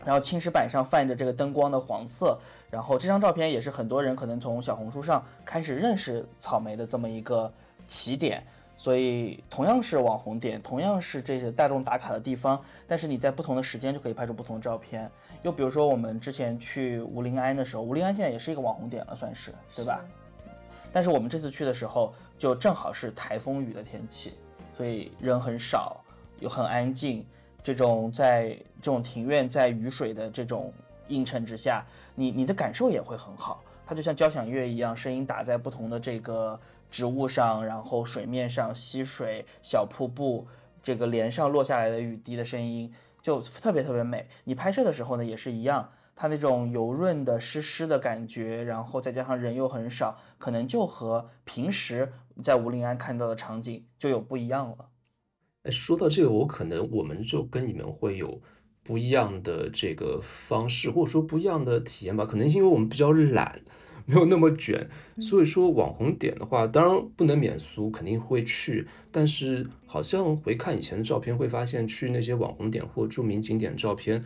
然后青石板上泛着这个灯光的黄色。然后这张照片也是很多人可能从小红书上开始认识草莓的这么一个起点。所以同样是网红点，同样是这些大众打卡的地方，但是你在不同的时间就可以拍出不同的照片。又比如说我们之前去吴林安的时候，吴林安现在也是一个网红点了，算是对吧？但是我们这次去的时候，就正好是台风雨的天气，所以人很少，又很安静。这种在这种庭院在雨水的这种映衬之下，你你的感受也会很好。它就像交响乐一样，声音打在不同的这个。植物上，然后水面上溪水、小瀑布，这个帘上落下来的雨滴的声音就特别特别美。你拍摄的时候呢，也是一样，它那种油润的湿湿的感觉，然后再加上人又很少，可能就和平时在吴林安看到的场景就有不一样了。
哎，说到这个，我可能我们就跟你们会有不一样的这个方式，或者说不一样的体验吧。可能是因为我们比较懒。没有那么卷，所以说网红点的话，当然不能免俗，肯定会去。但是好像回看以前的照片，会发现去那些网红点或著名景点照片，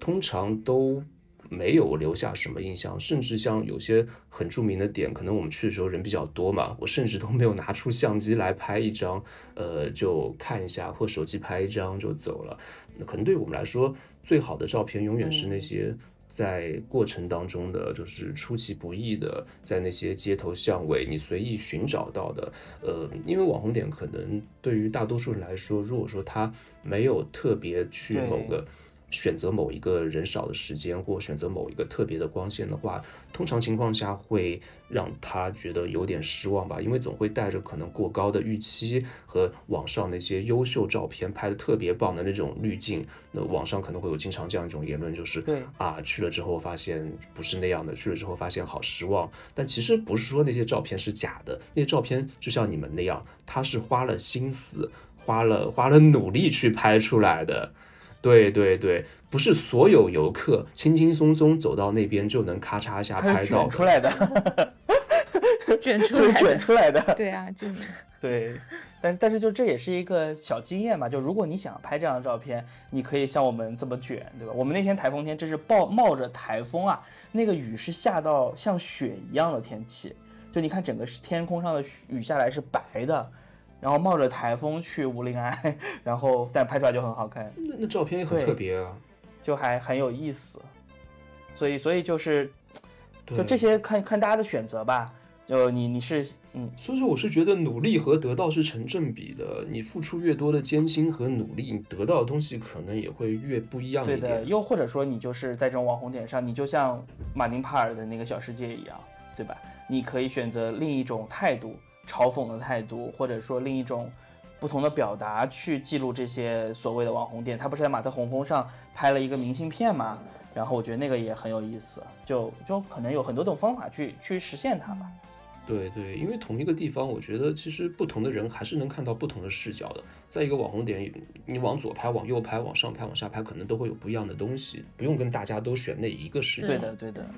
通常都没有留下什么印象。甚至像有些很著名的点，可能我们去的时候人比较多嘛，我甚至都没有拿出相机来拍一张，呃，就看一下或手机拍一张就走了。那可能对我们来说，最好的照片永远是那些。在过程当中的，就是出其不意的，在那些街头巷尾，你随意寻找到的，呃，因为网红点可能对于大多数人来说，如果说他没有特别去某个。选择某一个人少的时间，或选择某一个特别的光线的话，通常情况下会让他觉得有点失望吧，因为总会带着可能过高的预期和网上那些优秀照片拍的特别棒的那种滤镜。那网上可能会有经常这样一种言论，就是
对
啊，去了之后发现不是那样的，去了之后发现好失望。但其实不是说那些照片是假的，那些照片就像你们那样，他是花了心思、花了花了努力去拍出来的。对对对，不是所有游客轻轻松松走到那边就能咔嚓一下拍到
出来的，
卷出来，
卷出来的。
对啊，就
对，但是但是就这也是一个小经验嘛，就如果你想拍这样的照片，你可以像我们这么卷，对吧？我们那天台风天，真是暴冒着台风啊，那个雨是下到像雪一样的天气，就你看整个天空上的雨下来是白的。然后冒着台风去吴林安，然后但拍出来就很好看。
那那照片也很特别啊，
就还很有意思。所以所以就是，就这些看看大家的选择吧。就你你是嗯，
所以说我是觉得努力和得到是成正比的。你付出越多的艰辛和努力，你得到的东西可能也会越不一样
对的，又或者说你就是在这种网红点上，你就像马丁帕尔的那个小世界一样，对吧？你可以选择另一种态度。嘲讽的态度，或者说另一种不同的表达，去记录这些所谓的网红店。他不是在马特洪峰上拍了一个明信片吗？然后我觉得那个也很有意思，就就可能有很多种方法去去实现它吧。
对对，因为同一个地方，我觉得其实不同的人还是能看到不同的视角的。在一个网红点，你往左拍、往右拍、往上拍、往下拍，可能都会有不一样的东西，不用跟大家都选那一个视角。
对的，对的。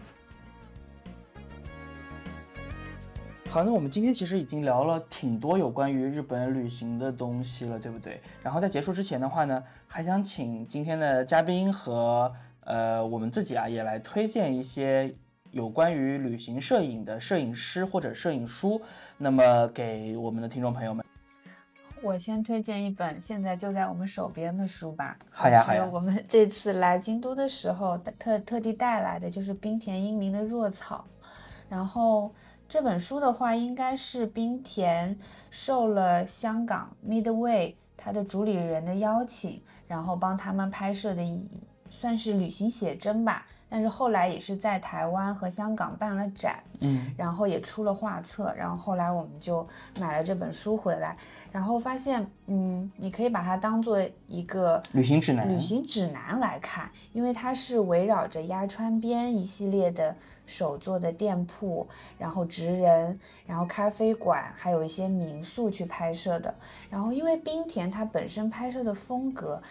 好，那我们今天其实已经聊了挺多有关于日本旅行的东西了，对不对？然后在结束之前的话呢，还想请今天的嘉宾和呃我们自己啊，也来推荐一些有关于旅行摄影的摄影师或者摄影书，那么给我们的听众朋友们。
我先推荐一本现在就在我们手边的书吧。
好呀好呀
是我们这次来京都的时候特特地带来的，就是冰田英明的《弱草》。然后这本书的话，应该是冰田受了香港 Midway 它的主理人的邀请，然后帮他们拍摄的一算是旅行写真吧。但是后来也是在台湾和香港办了展，
嗯，
然后也出了画册，然后后来我们就买了这本书回来，然后发现，嗯，你可以把它当做一个
旅行指南
旅行指南来看，因为它是围绕着鸭川边一系列的手做的店铺，然后职人，然后咖啡馆，还有一些民宿去拍摄的。然后因为冰田它本身拍摄的风格。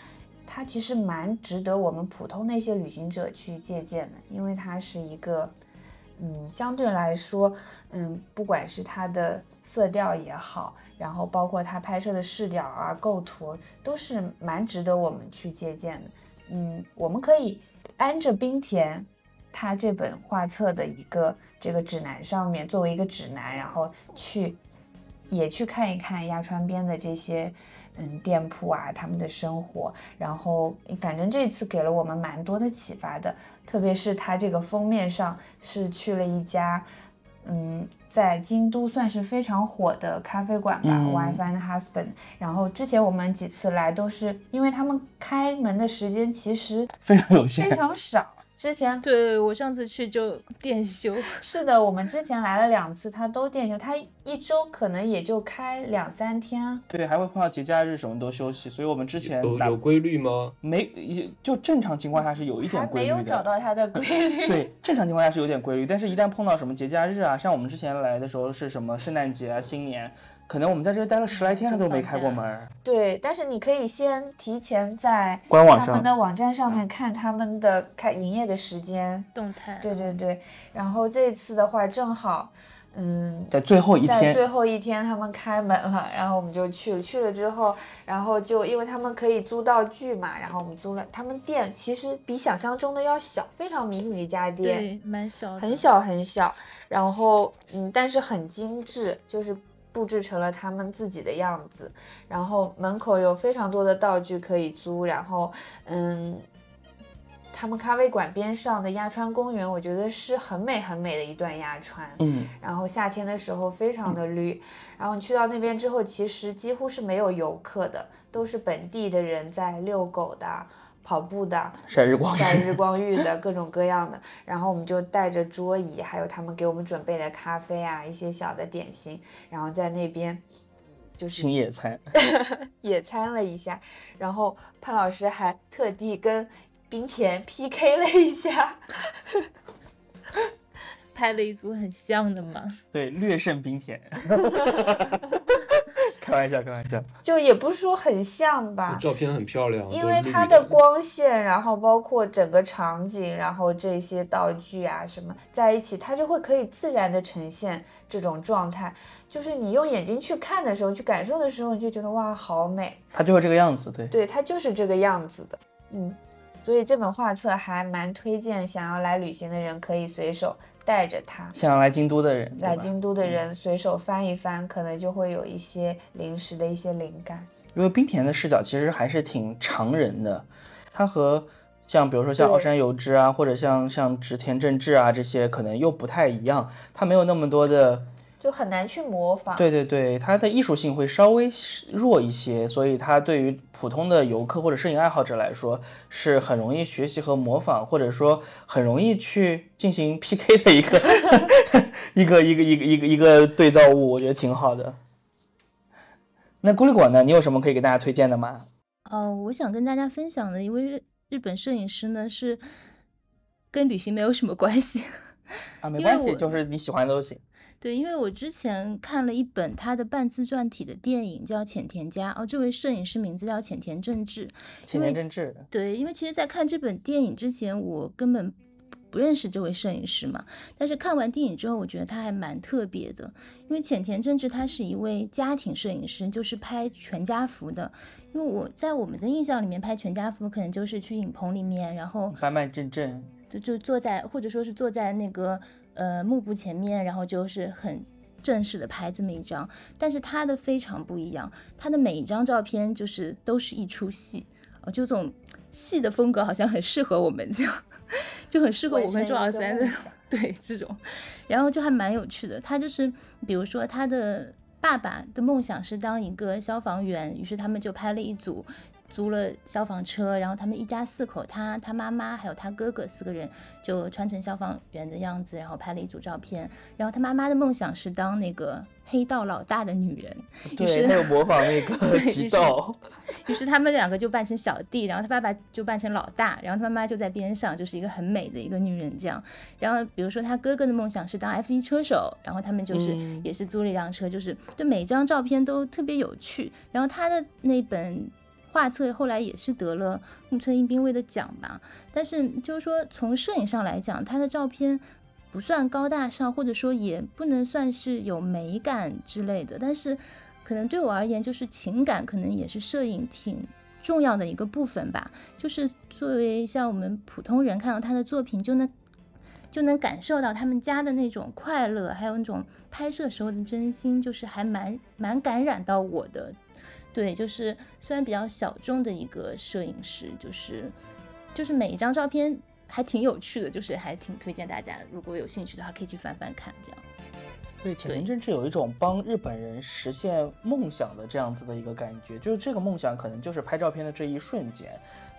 它其实蛮值得我们普通那些旅行者去借鉴的，因为它是一个，嗯，相对来说，嗯，不管是它的色调也好，然后包括它拍摄的视角啊、构图，都是蛮值得我们去借鉴的。嗯，我们可以按着冰田他这本画册的一个这个指南上面作为一个指南，然后去也去看一看鸭川边的这些。嗯，店铺啊，他们的生活，然后反正这次给了我们蛮多的启发的，特别是它这个封面上是去了一家，嗯，在京都算是非常火的咖啡馆吧、
嗯
，Wife and Husband。然后之前我们几次来都是因为他们开门的时间其实
非常有限
非。常少。之前
对我上次去就店休，
是的，我们之前来了两次，他都店休，他一周可能也就开两三天。
对，还会碰到节假日什么都休息，所以我们之前打
有有规律吗？
没也就正常情况下是有一点
还
规律的。
没有找到它的规 律。
对，正常情况下是有点规律，但是一旦碰到什么节假日啊，像我们之前来的时候是什么圣诞节啊、新年，可能我们在这待了十来天，他都没开过门。
对，但是你可以先提前在
官网上
他们的网站上面看他们的开营业的时间。
动态。
对对对，然后这次的话正好，嗯，
在最后一天在，
最后一天他们开门了，然后我们就去了。去了之后，然后就因为他们可以租道具嘛，然后我们租了。他们店其实比想象中的要小，非常迷你的一家店。
对，蛮小，
很小很小，然后嗯，但是很精致，就是布置成了他们自己的样子。然后门口有非常多的道具可以租，然后嗯，他们咖啡馆边上的鸭川公园，我觉得是很美很美的一段鸭川。
嗯，
然后夏天的时候非常的绿，然后你去到那边之后，其实几乎是没有游客的，都是本地的人在遛狗的、跑步的、
晒日光浴
晒日光浴的 各种各样的。然后我们就带着桌椅，还有他们给我们准备的咖啡啊，一些小的点心，然后在那边就是
轻野餐。
野餐了一下。然后潘老师还特地跟冰田 PK 了一下。
拍了一组很像的嘛。
对，略胜冰田。开玩笑，开玩笑。
就也不是说很像吧，
照片很漂亮，
因为它的
的
光线，然后包括整个场景，然后这些道具啊什么在一起，它就会可以自然的呈现这种状态。就是你用眼睛去看的时候，去感受的时候，你就觉得哇，好美。
它就是这个样子，对。
对，它就是这个样子的。嗯，所以这本画册还蛮推荐想要来旅行的人可以随手带着他。
想要来京都的人，
来京都的人随手翻一翻，可能就会有一些临时的一些灵感。
因为冰田的视角其实还是挺常人的，他和像比如说像奥山由之啊，或者像像植田正治啊这些可能又不太一样，他没有那么多的，
就很难去模仿。
对对对，它的艺术性会稍微弱一些，所以它对于普通的游客或者摄影爱好者来说是很容易学习和模仿，或者说很容易去进行 PK 的一个 一个一个一个一个一个对照物，我觉得挺好的。那孤立馆呢？你有什么可以给大家推荐的吗？
哦，我想跟大家分享的一位日日本摄影师呢，是跟旅行没有什么关系。
啊，没关系，就是你喜欢的都行。
对，因为我之前看了一本他的半自传体的电影，叫《浅田家》。哦，这位摄影师名字叫浅田正治。
浅田正治，
对，因为其实，在看这本电影之前，我根本不认识这位摄影师嘛。但是看完电影之后，我觉得他还蛮特别的。因为浅田正治他是一位家庭摄影师，就是拍全家福的。因为我在我们的印象里面，拍全家福可能就是去影棚里面，然后
板板正正，
就就坐在或者说是坐在那个呃幕布前面，然后就是很正式的拍这么一张，但是他的非常不一样，他的每一张照片就是都是一出戏，哦，就这种戏的风格好像很适合我们这样，就很适合我跟周老三的 对这种，然后就还蛮有趣的。他就是比如说他的爸爸的梦想是当一个消防员，于是他们就拍了一组。租了消防车，然后他们一家四口，他他妈妈还有他哥哥四个人就穿成消防员的样子，然后拍了一组照片。然后他妈妈的梦想是当那个黑道老大的女人，
对，他有模仿那个 极道。
于是他们两个就扮成小弟，然后他爸爸就扮成老大，然后他妈妈就在边上，就是一个很美的一个女人这样。然后比如说他哥哥的梦想是当 F 一车手，然后他们就是也是租了一辆车，就是对每张照片都特别有趣。然后他的那本。画册后来也是得了木村英兵卫的奖吧，但是就是说从摄影上来讲，他的照片不算高大上，或者说也不能算是有美感之类的。但是可能对我而言，就是情感可能也是摄影挺重要的一个部分吧。就是作为像我们普通人看到他的作品，就能就能感受到他们家的那种快乐，还有那种拍摄时候的真心，就是还蛮蛮感染到我的。对，就是虽然比较小众的一个摄影师，就是就是每一张照片还挺有趣的，就是还挺推荐大家，如果有兴趣的话可以去翻翻看。这样，
对，浅田真治有一种帮日本人实现梦想的这样子的一个感觉，就是这个梦想可能就是拍照片的这一瞬间，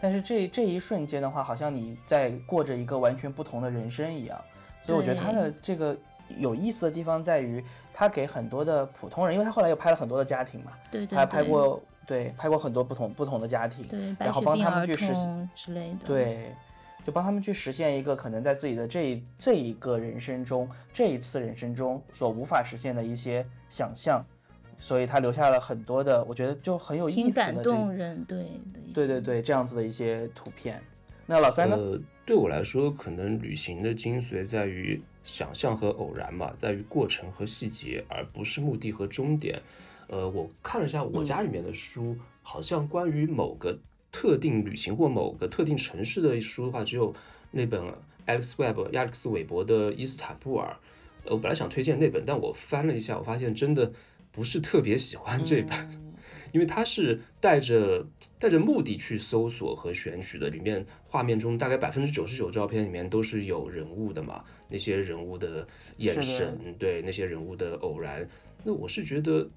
但是这这一瞬间的话，好像你在过着一个完全不同的人生一样，所以我觉得他的这个。有意思的地方在于，他给很多的普通人，因为他后来又拍了很多的家庭嘛，
对对，
还拍过对拍过很多不同不同的家庭，
对，
然后帮他们去实现
之类的，
对，就帮他们去实现一个可能在自己的这这一个人生中，这一次人生中所无法实现的一些想象，所以他留下了很多的，我觉得就很有意思的，
感动人，对
对对对，这样子的一些图片。那老三呢？
呃，对我来说，可能旅行的精髓在于。想象和偶然嘛，在于过程和细节，而不是目的和终点。呃，我看了一下我家里面的书，好像关于某个特定旅行或某个特定城市的书的话，只有那本 Alex Webb 亚历克斯韦伯的《伊斯坦布尔》。呃，我本来想推荐那本，但我翻了一下，我发现真的不是特别喜欢这本。因为它是带着带着目的去搜索和选取的，里面画面中大概百分之九十九照片里面都是有人物的嘛，那些人物的眼神，对那些人物的偶然。那我是觉得，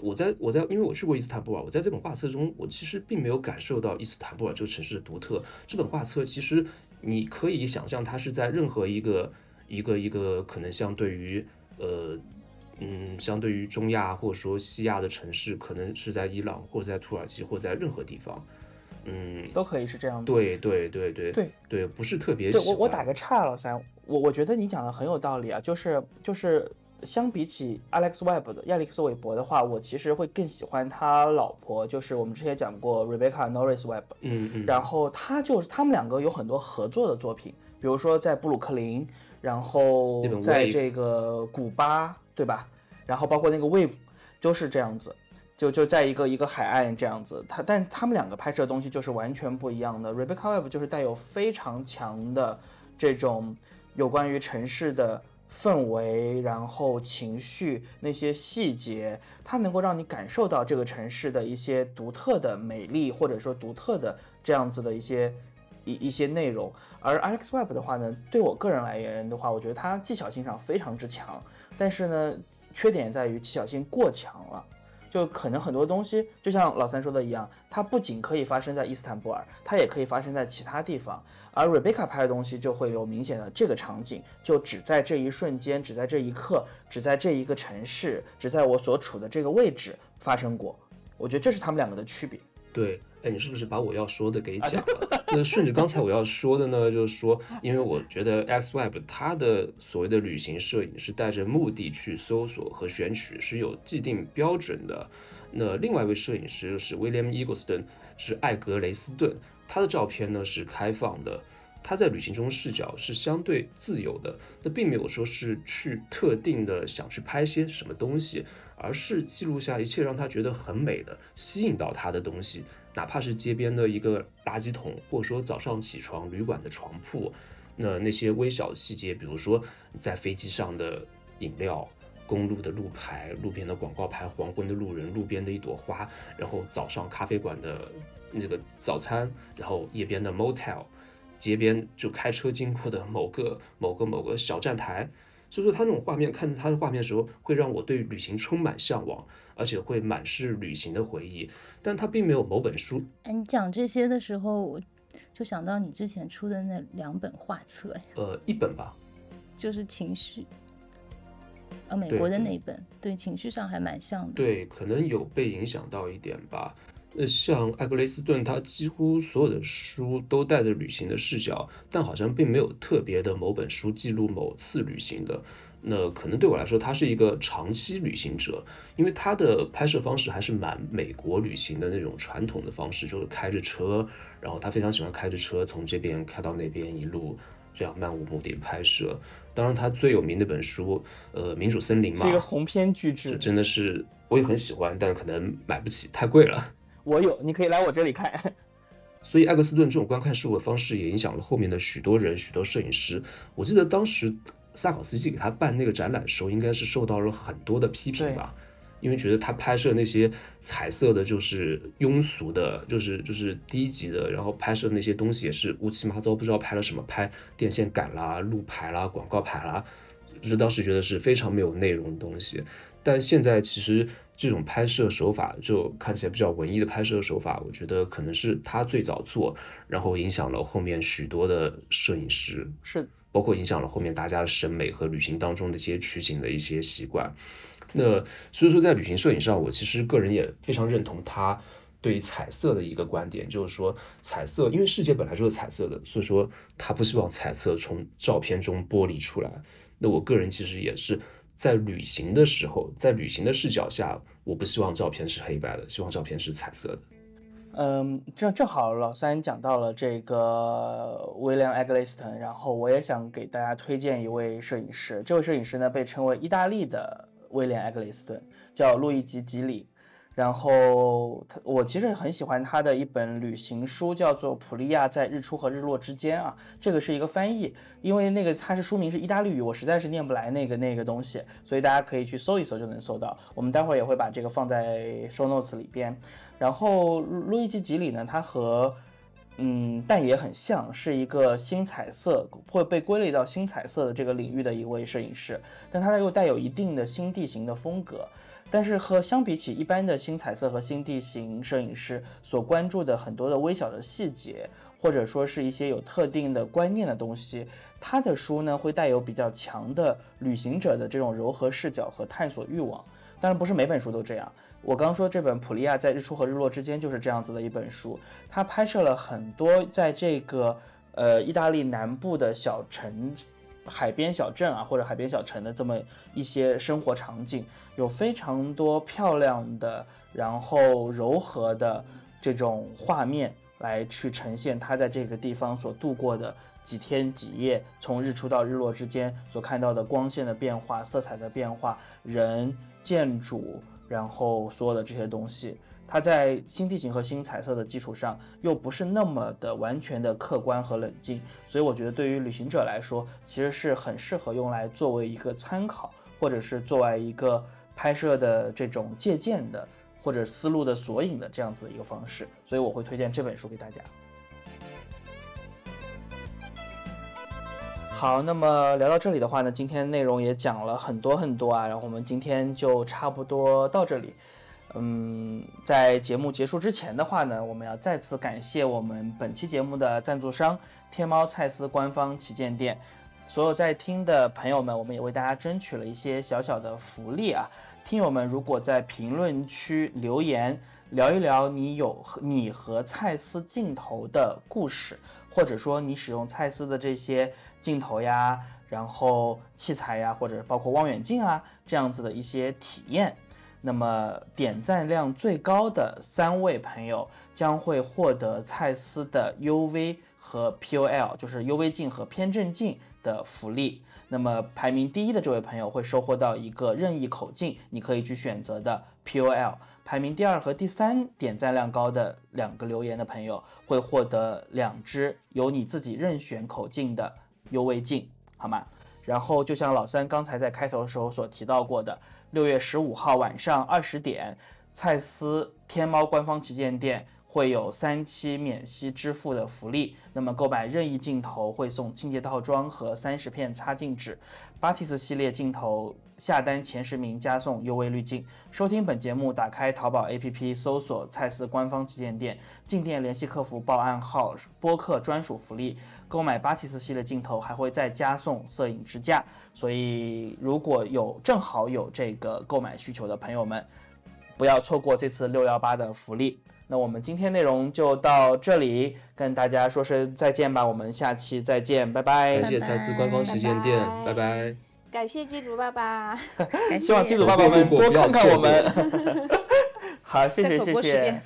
我在我在因为我去过伊斯坦布尔，我在这本画册中，我其实并没有感受到伊斯坦布尔这个城市的独特。这本画册其实你可以想象，它是在任何一个一个一个可能相对于呃。嗯，相对于中亚或者说西亚的城市，可能是在伊朗或者在土耳其或者在任何地方，嗯，
都可以是这样子。
对对对对
对
对，不是特别。
对我我打个岔，老三，我我觉得你讲的很有道理啊，就是就是相比起 Alex Webb 的亚历克斯韦伯的话，我其实会更喜欢他老婆，就是我们之前讲过 Rebecca Norris Webb，
嗯嗯，
然后他就是他们两个有很多合作的作品，比如说在布鲁克林，然后在这个古巴。对吧？然后包括那个 Wave，都是这样子，就就在一个一个海岸这样子。他但他们两个拍摄的东西就是完全不一样的。Rebecca Webb 就是带有非常强的这种有关于城市的氛围，然后情绪那些细节，它能够让你感受到这个城市的一些独特的美丽，或者说独特的这样子的一些一一些内容。而 Alex Webb 的话呢，对我个人而言的话，我觉得他技巧性上非常之强。但是呢，缺点在于技巧性过强了，就可能很多东西，就像老三说的一样，它不仅可以发生在伊斯坦布尔，它也可以发生在其他地方。而 Rebecca 拍的东西就会有明显的这个场景，就只在这一瞬间，只在这一刻，只在这一个城市，只在我所处的这个位置发生过。我觉得这是他们两个的区别。
对。哎，你是不是把我要说的给讲了？那顺着刚才我要说的呢，就是说，因为我觉得 X Web 它的所谓的旅行摄影是带着目的去搜索和选取，是有既定标准的。那另外一位摄影师是 William Eggleston，是艾格雷斯顿，他的照片呢是开放的，他在旅行中视角是相对自由的，那并没有说是去特定的想去拍些什么东西，而是记录下一切让他觉得很美的、吸引到他的东西。哪怕是街边的一个垃圾桶，或者说早上起床旅馆的床铺，那那些微小的细节，比如说在飞机上的饮料，公路的路牌、路边的广告牌、黄昏的路人、路边的一朵花，然后早上咖啡馆的那个早餐，然后夜边的 motel，街边就开车经过的某个某个某个小站台。所以说，他那种画面，看着他的画面的时候，会让我对旅行充满向往，而且会满是旅行的回忆。但他并没有某本书。
哎，你讲这些的时候，我就想到你之前出的那两本画册，
呃，一本吧，
就是情绪，呃，美国的那一本，对，情绪上还蛮像的。
对，可能有被影响到一点吧。呃，像艾格雷斯顿，他几乎所有的书都带着旅行的视角，但好像并没有特别的某本书记录某次旅行的。那可能对我来说，他是一个长期旅行者，因为他的拍摄方式还是蛮美国旅行的那种传统的方式，就是开着车，然后他非常喜欢开着车从这边开到那边，一路这样漫无目的拍摄。当然，他最有名的本书，呃，《民主森林》嘛，
是一个鸿篇巨制，
真的是我也很喜欢，但可能买不起，太贵了。
我有，你可以来我这里看。
所以，艾格斯顿这种观看事物的方式也影响了后面的许多人、许多摄影师。我记得当时萨考斯基给他办那个展览的时候，应该是受到了很多的批评吧，因为觉得他拍摄那些彩色的，就是庸俗的，就是就是低级的，然后拍摄那些东西也是乌七八糟，不知道拍了什么，拍电线杆啦、路牌啦、广告牌啦，就是当时觉得是非常没有内容的东西。但现在其实。这种拍摄手法就看起来比较文艺的拍摄手法，我觉得可能是他最早做，然后影响了后面许多的摄影师，
是
包括影响了后面大家的审美和旅行当中的一些取景的一些习惯。那所以说，在旅行摄影上，我其实个人也非常认同他对于彩色的一个观点，就是说彩色，因为世界本来就是彩色的，所以说他不希望彩色从照片中剥离出来。那我个人其实也是。在旅行的时候，在旅行的视角下，我不希望照片是黑白的，希望照片是彩色的。
嗯，正正好老三讲到了这个威廉·艾格雷斯顿，然后我也想给大家推荐一位摄影师。这位摄影师呢，被称为意大利的威廉·埃格雷斯顿，叫路易吉·吉里。然后他，我其实很喜欢他的一本旅行书，叫做《普利亚在日出和日落之间》啊，这个是一个翻译，因为那个它是书名是意大利语，我实在是念不来那个那个东西，所以大家可以去搜一搜就能搜到。我们待会儿也会把这个放在 show notes 里边。然后路易吉吉里呢，他和嗯但也很像是一个新彩色会被归类到新彩色的这个领域的一位摄影师，但他又带有一定的新地形的风格。但是和相比起一般的新彩色和新地形摄影师所关注的很多的微小的细节，或者说是一些有特定的观念的东西，他的书呢会带有比较强的旅行者的这种柔和视角和探索欲望。当然不是每本书都这样。我刚说这本《普利亚在日出和日落之间》就是这样子的一本书，他拍摄了很多在这个呃意大利南部的小城。海边小镇啊，或者海边小城的这么一些生活场景，有非常多漂亮的，然后柔和的这种画面来去呈现他在这个地方所度过的几天几夜，从日出到日落之间所看到的光线的变化、色彩的变化、人、建筑，然后所有的这些东西。它在新地形和新彩色的基础上，又不是那么的完全的客观和冷静，所以我觉得对于旅行者来说，其实是很适合用来作为一个参考，或者是作为一个拍摄的这种借鉴的或者思路的索引的这样子的一个方式，所以我会推荐这本书给大家。好，那么聊到这里的话呢，今天内容也讲了很多很多啊，然后我们今天就差不多到这里。嗯，在节目结束之前的话呢，我们要再次感谢我们本期节目的赞助商天猫蔡司官方旗舰店。所有在听的朋友们，我们也为大家争取了一些小小的福利啊！听友们如果在评论区留言聊一聊你有和你和蔡司镜头的故事，或者说你使用蔡司的这些镜头呀，然后器材呀，或者包括望远镜啊这样子的一些体验。那么点赞量最高的三位朋友将会获得蔡司的 UV 和 POL，就是 UV 镜和偏振镜的福利。那么排名第一的这位朋友会收获到一个任意口径，你可以去选择的 POL。排名第二和第三点赞量高的两个留言的朋友会获得两支由你自己任选口径的 UV 镜，好吗？然后就像老三刚才在开头的时候所提到过的，六月十五号晚上二十点，蔡司天猫官方旗舰店会有三期免息支付的福利。那么购买任意镜头会送清洁套装和三十片擦镜纸。巴蒂斯系列镜头下单前十名加送 UV 滤镜。收听本节目，打开淘宝 APP 搜索蔡司官方旗舰店，进店联系客服报暗号播客专属福利。购买巴蒂斯系列镜头还会再加送摄影支架。所以如果有正好有这个购买需求的朋友们，不要错过这次六幺八的福利。那我们今天内容就到这里，跟大家说声再见吧。我们下期再见，拜拜。
感谢蔡司官方旗舰店，拜拜。
感谢机主爸爸，
希望机主爸爸们多看看我们。好，谢谢谢谢。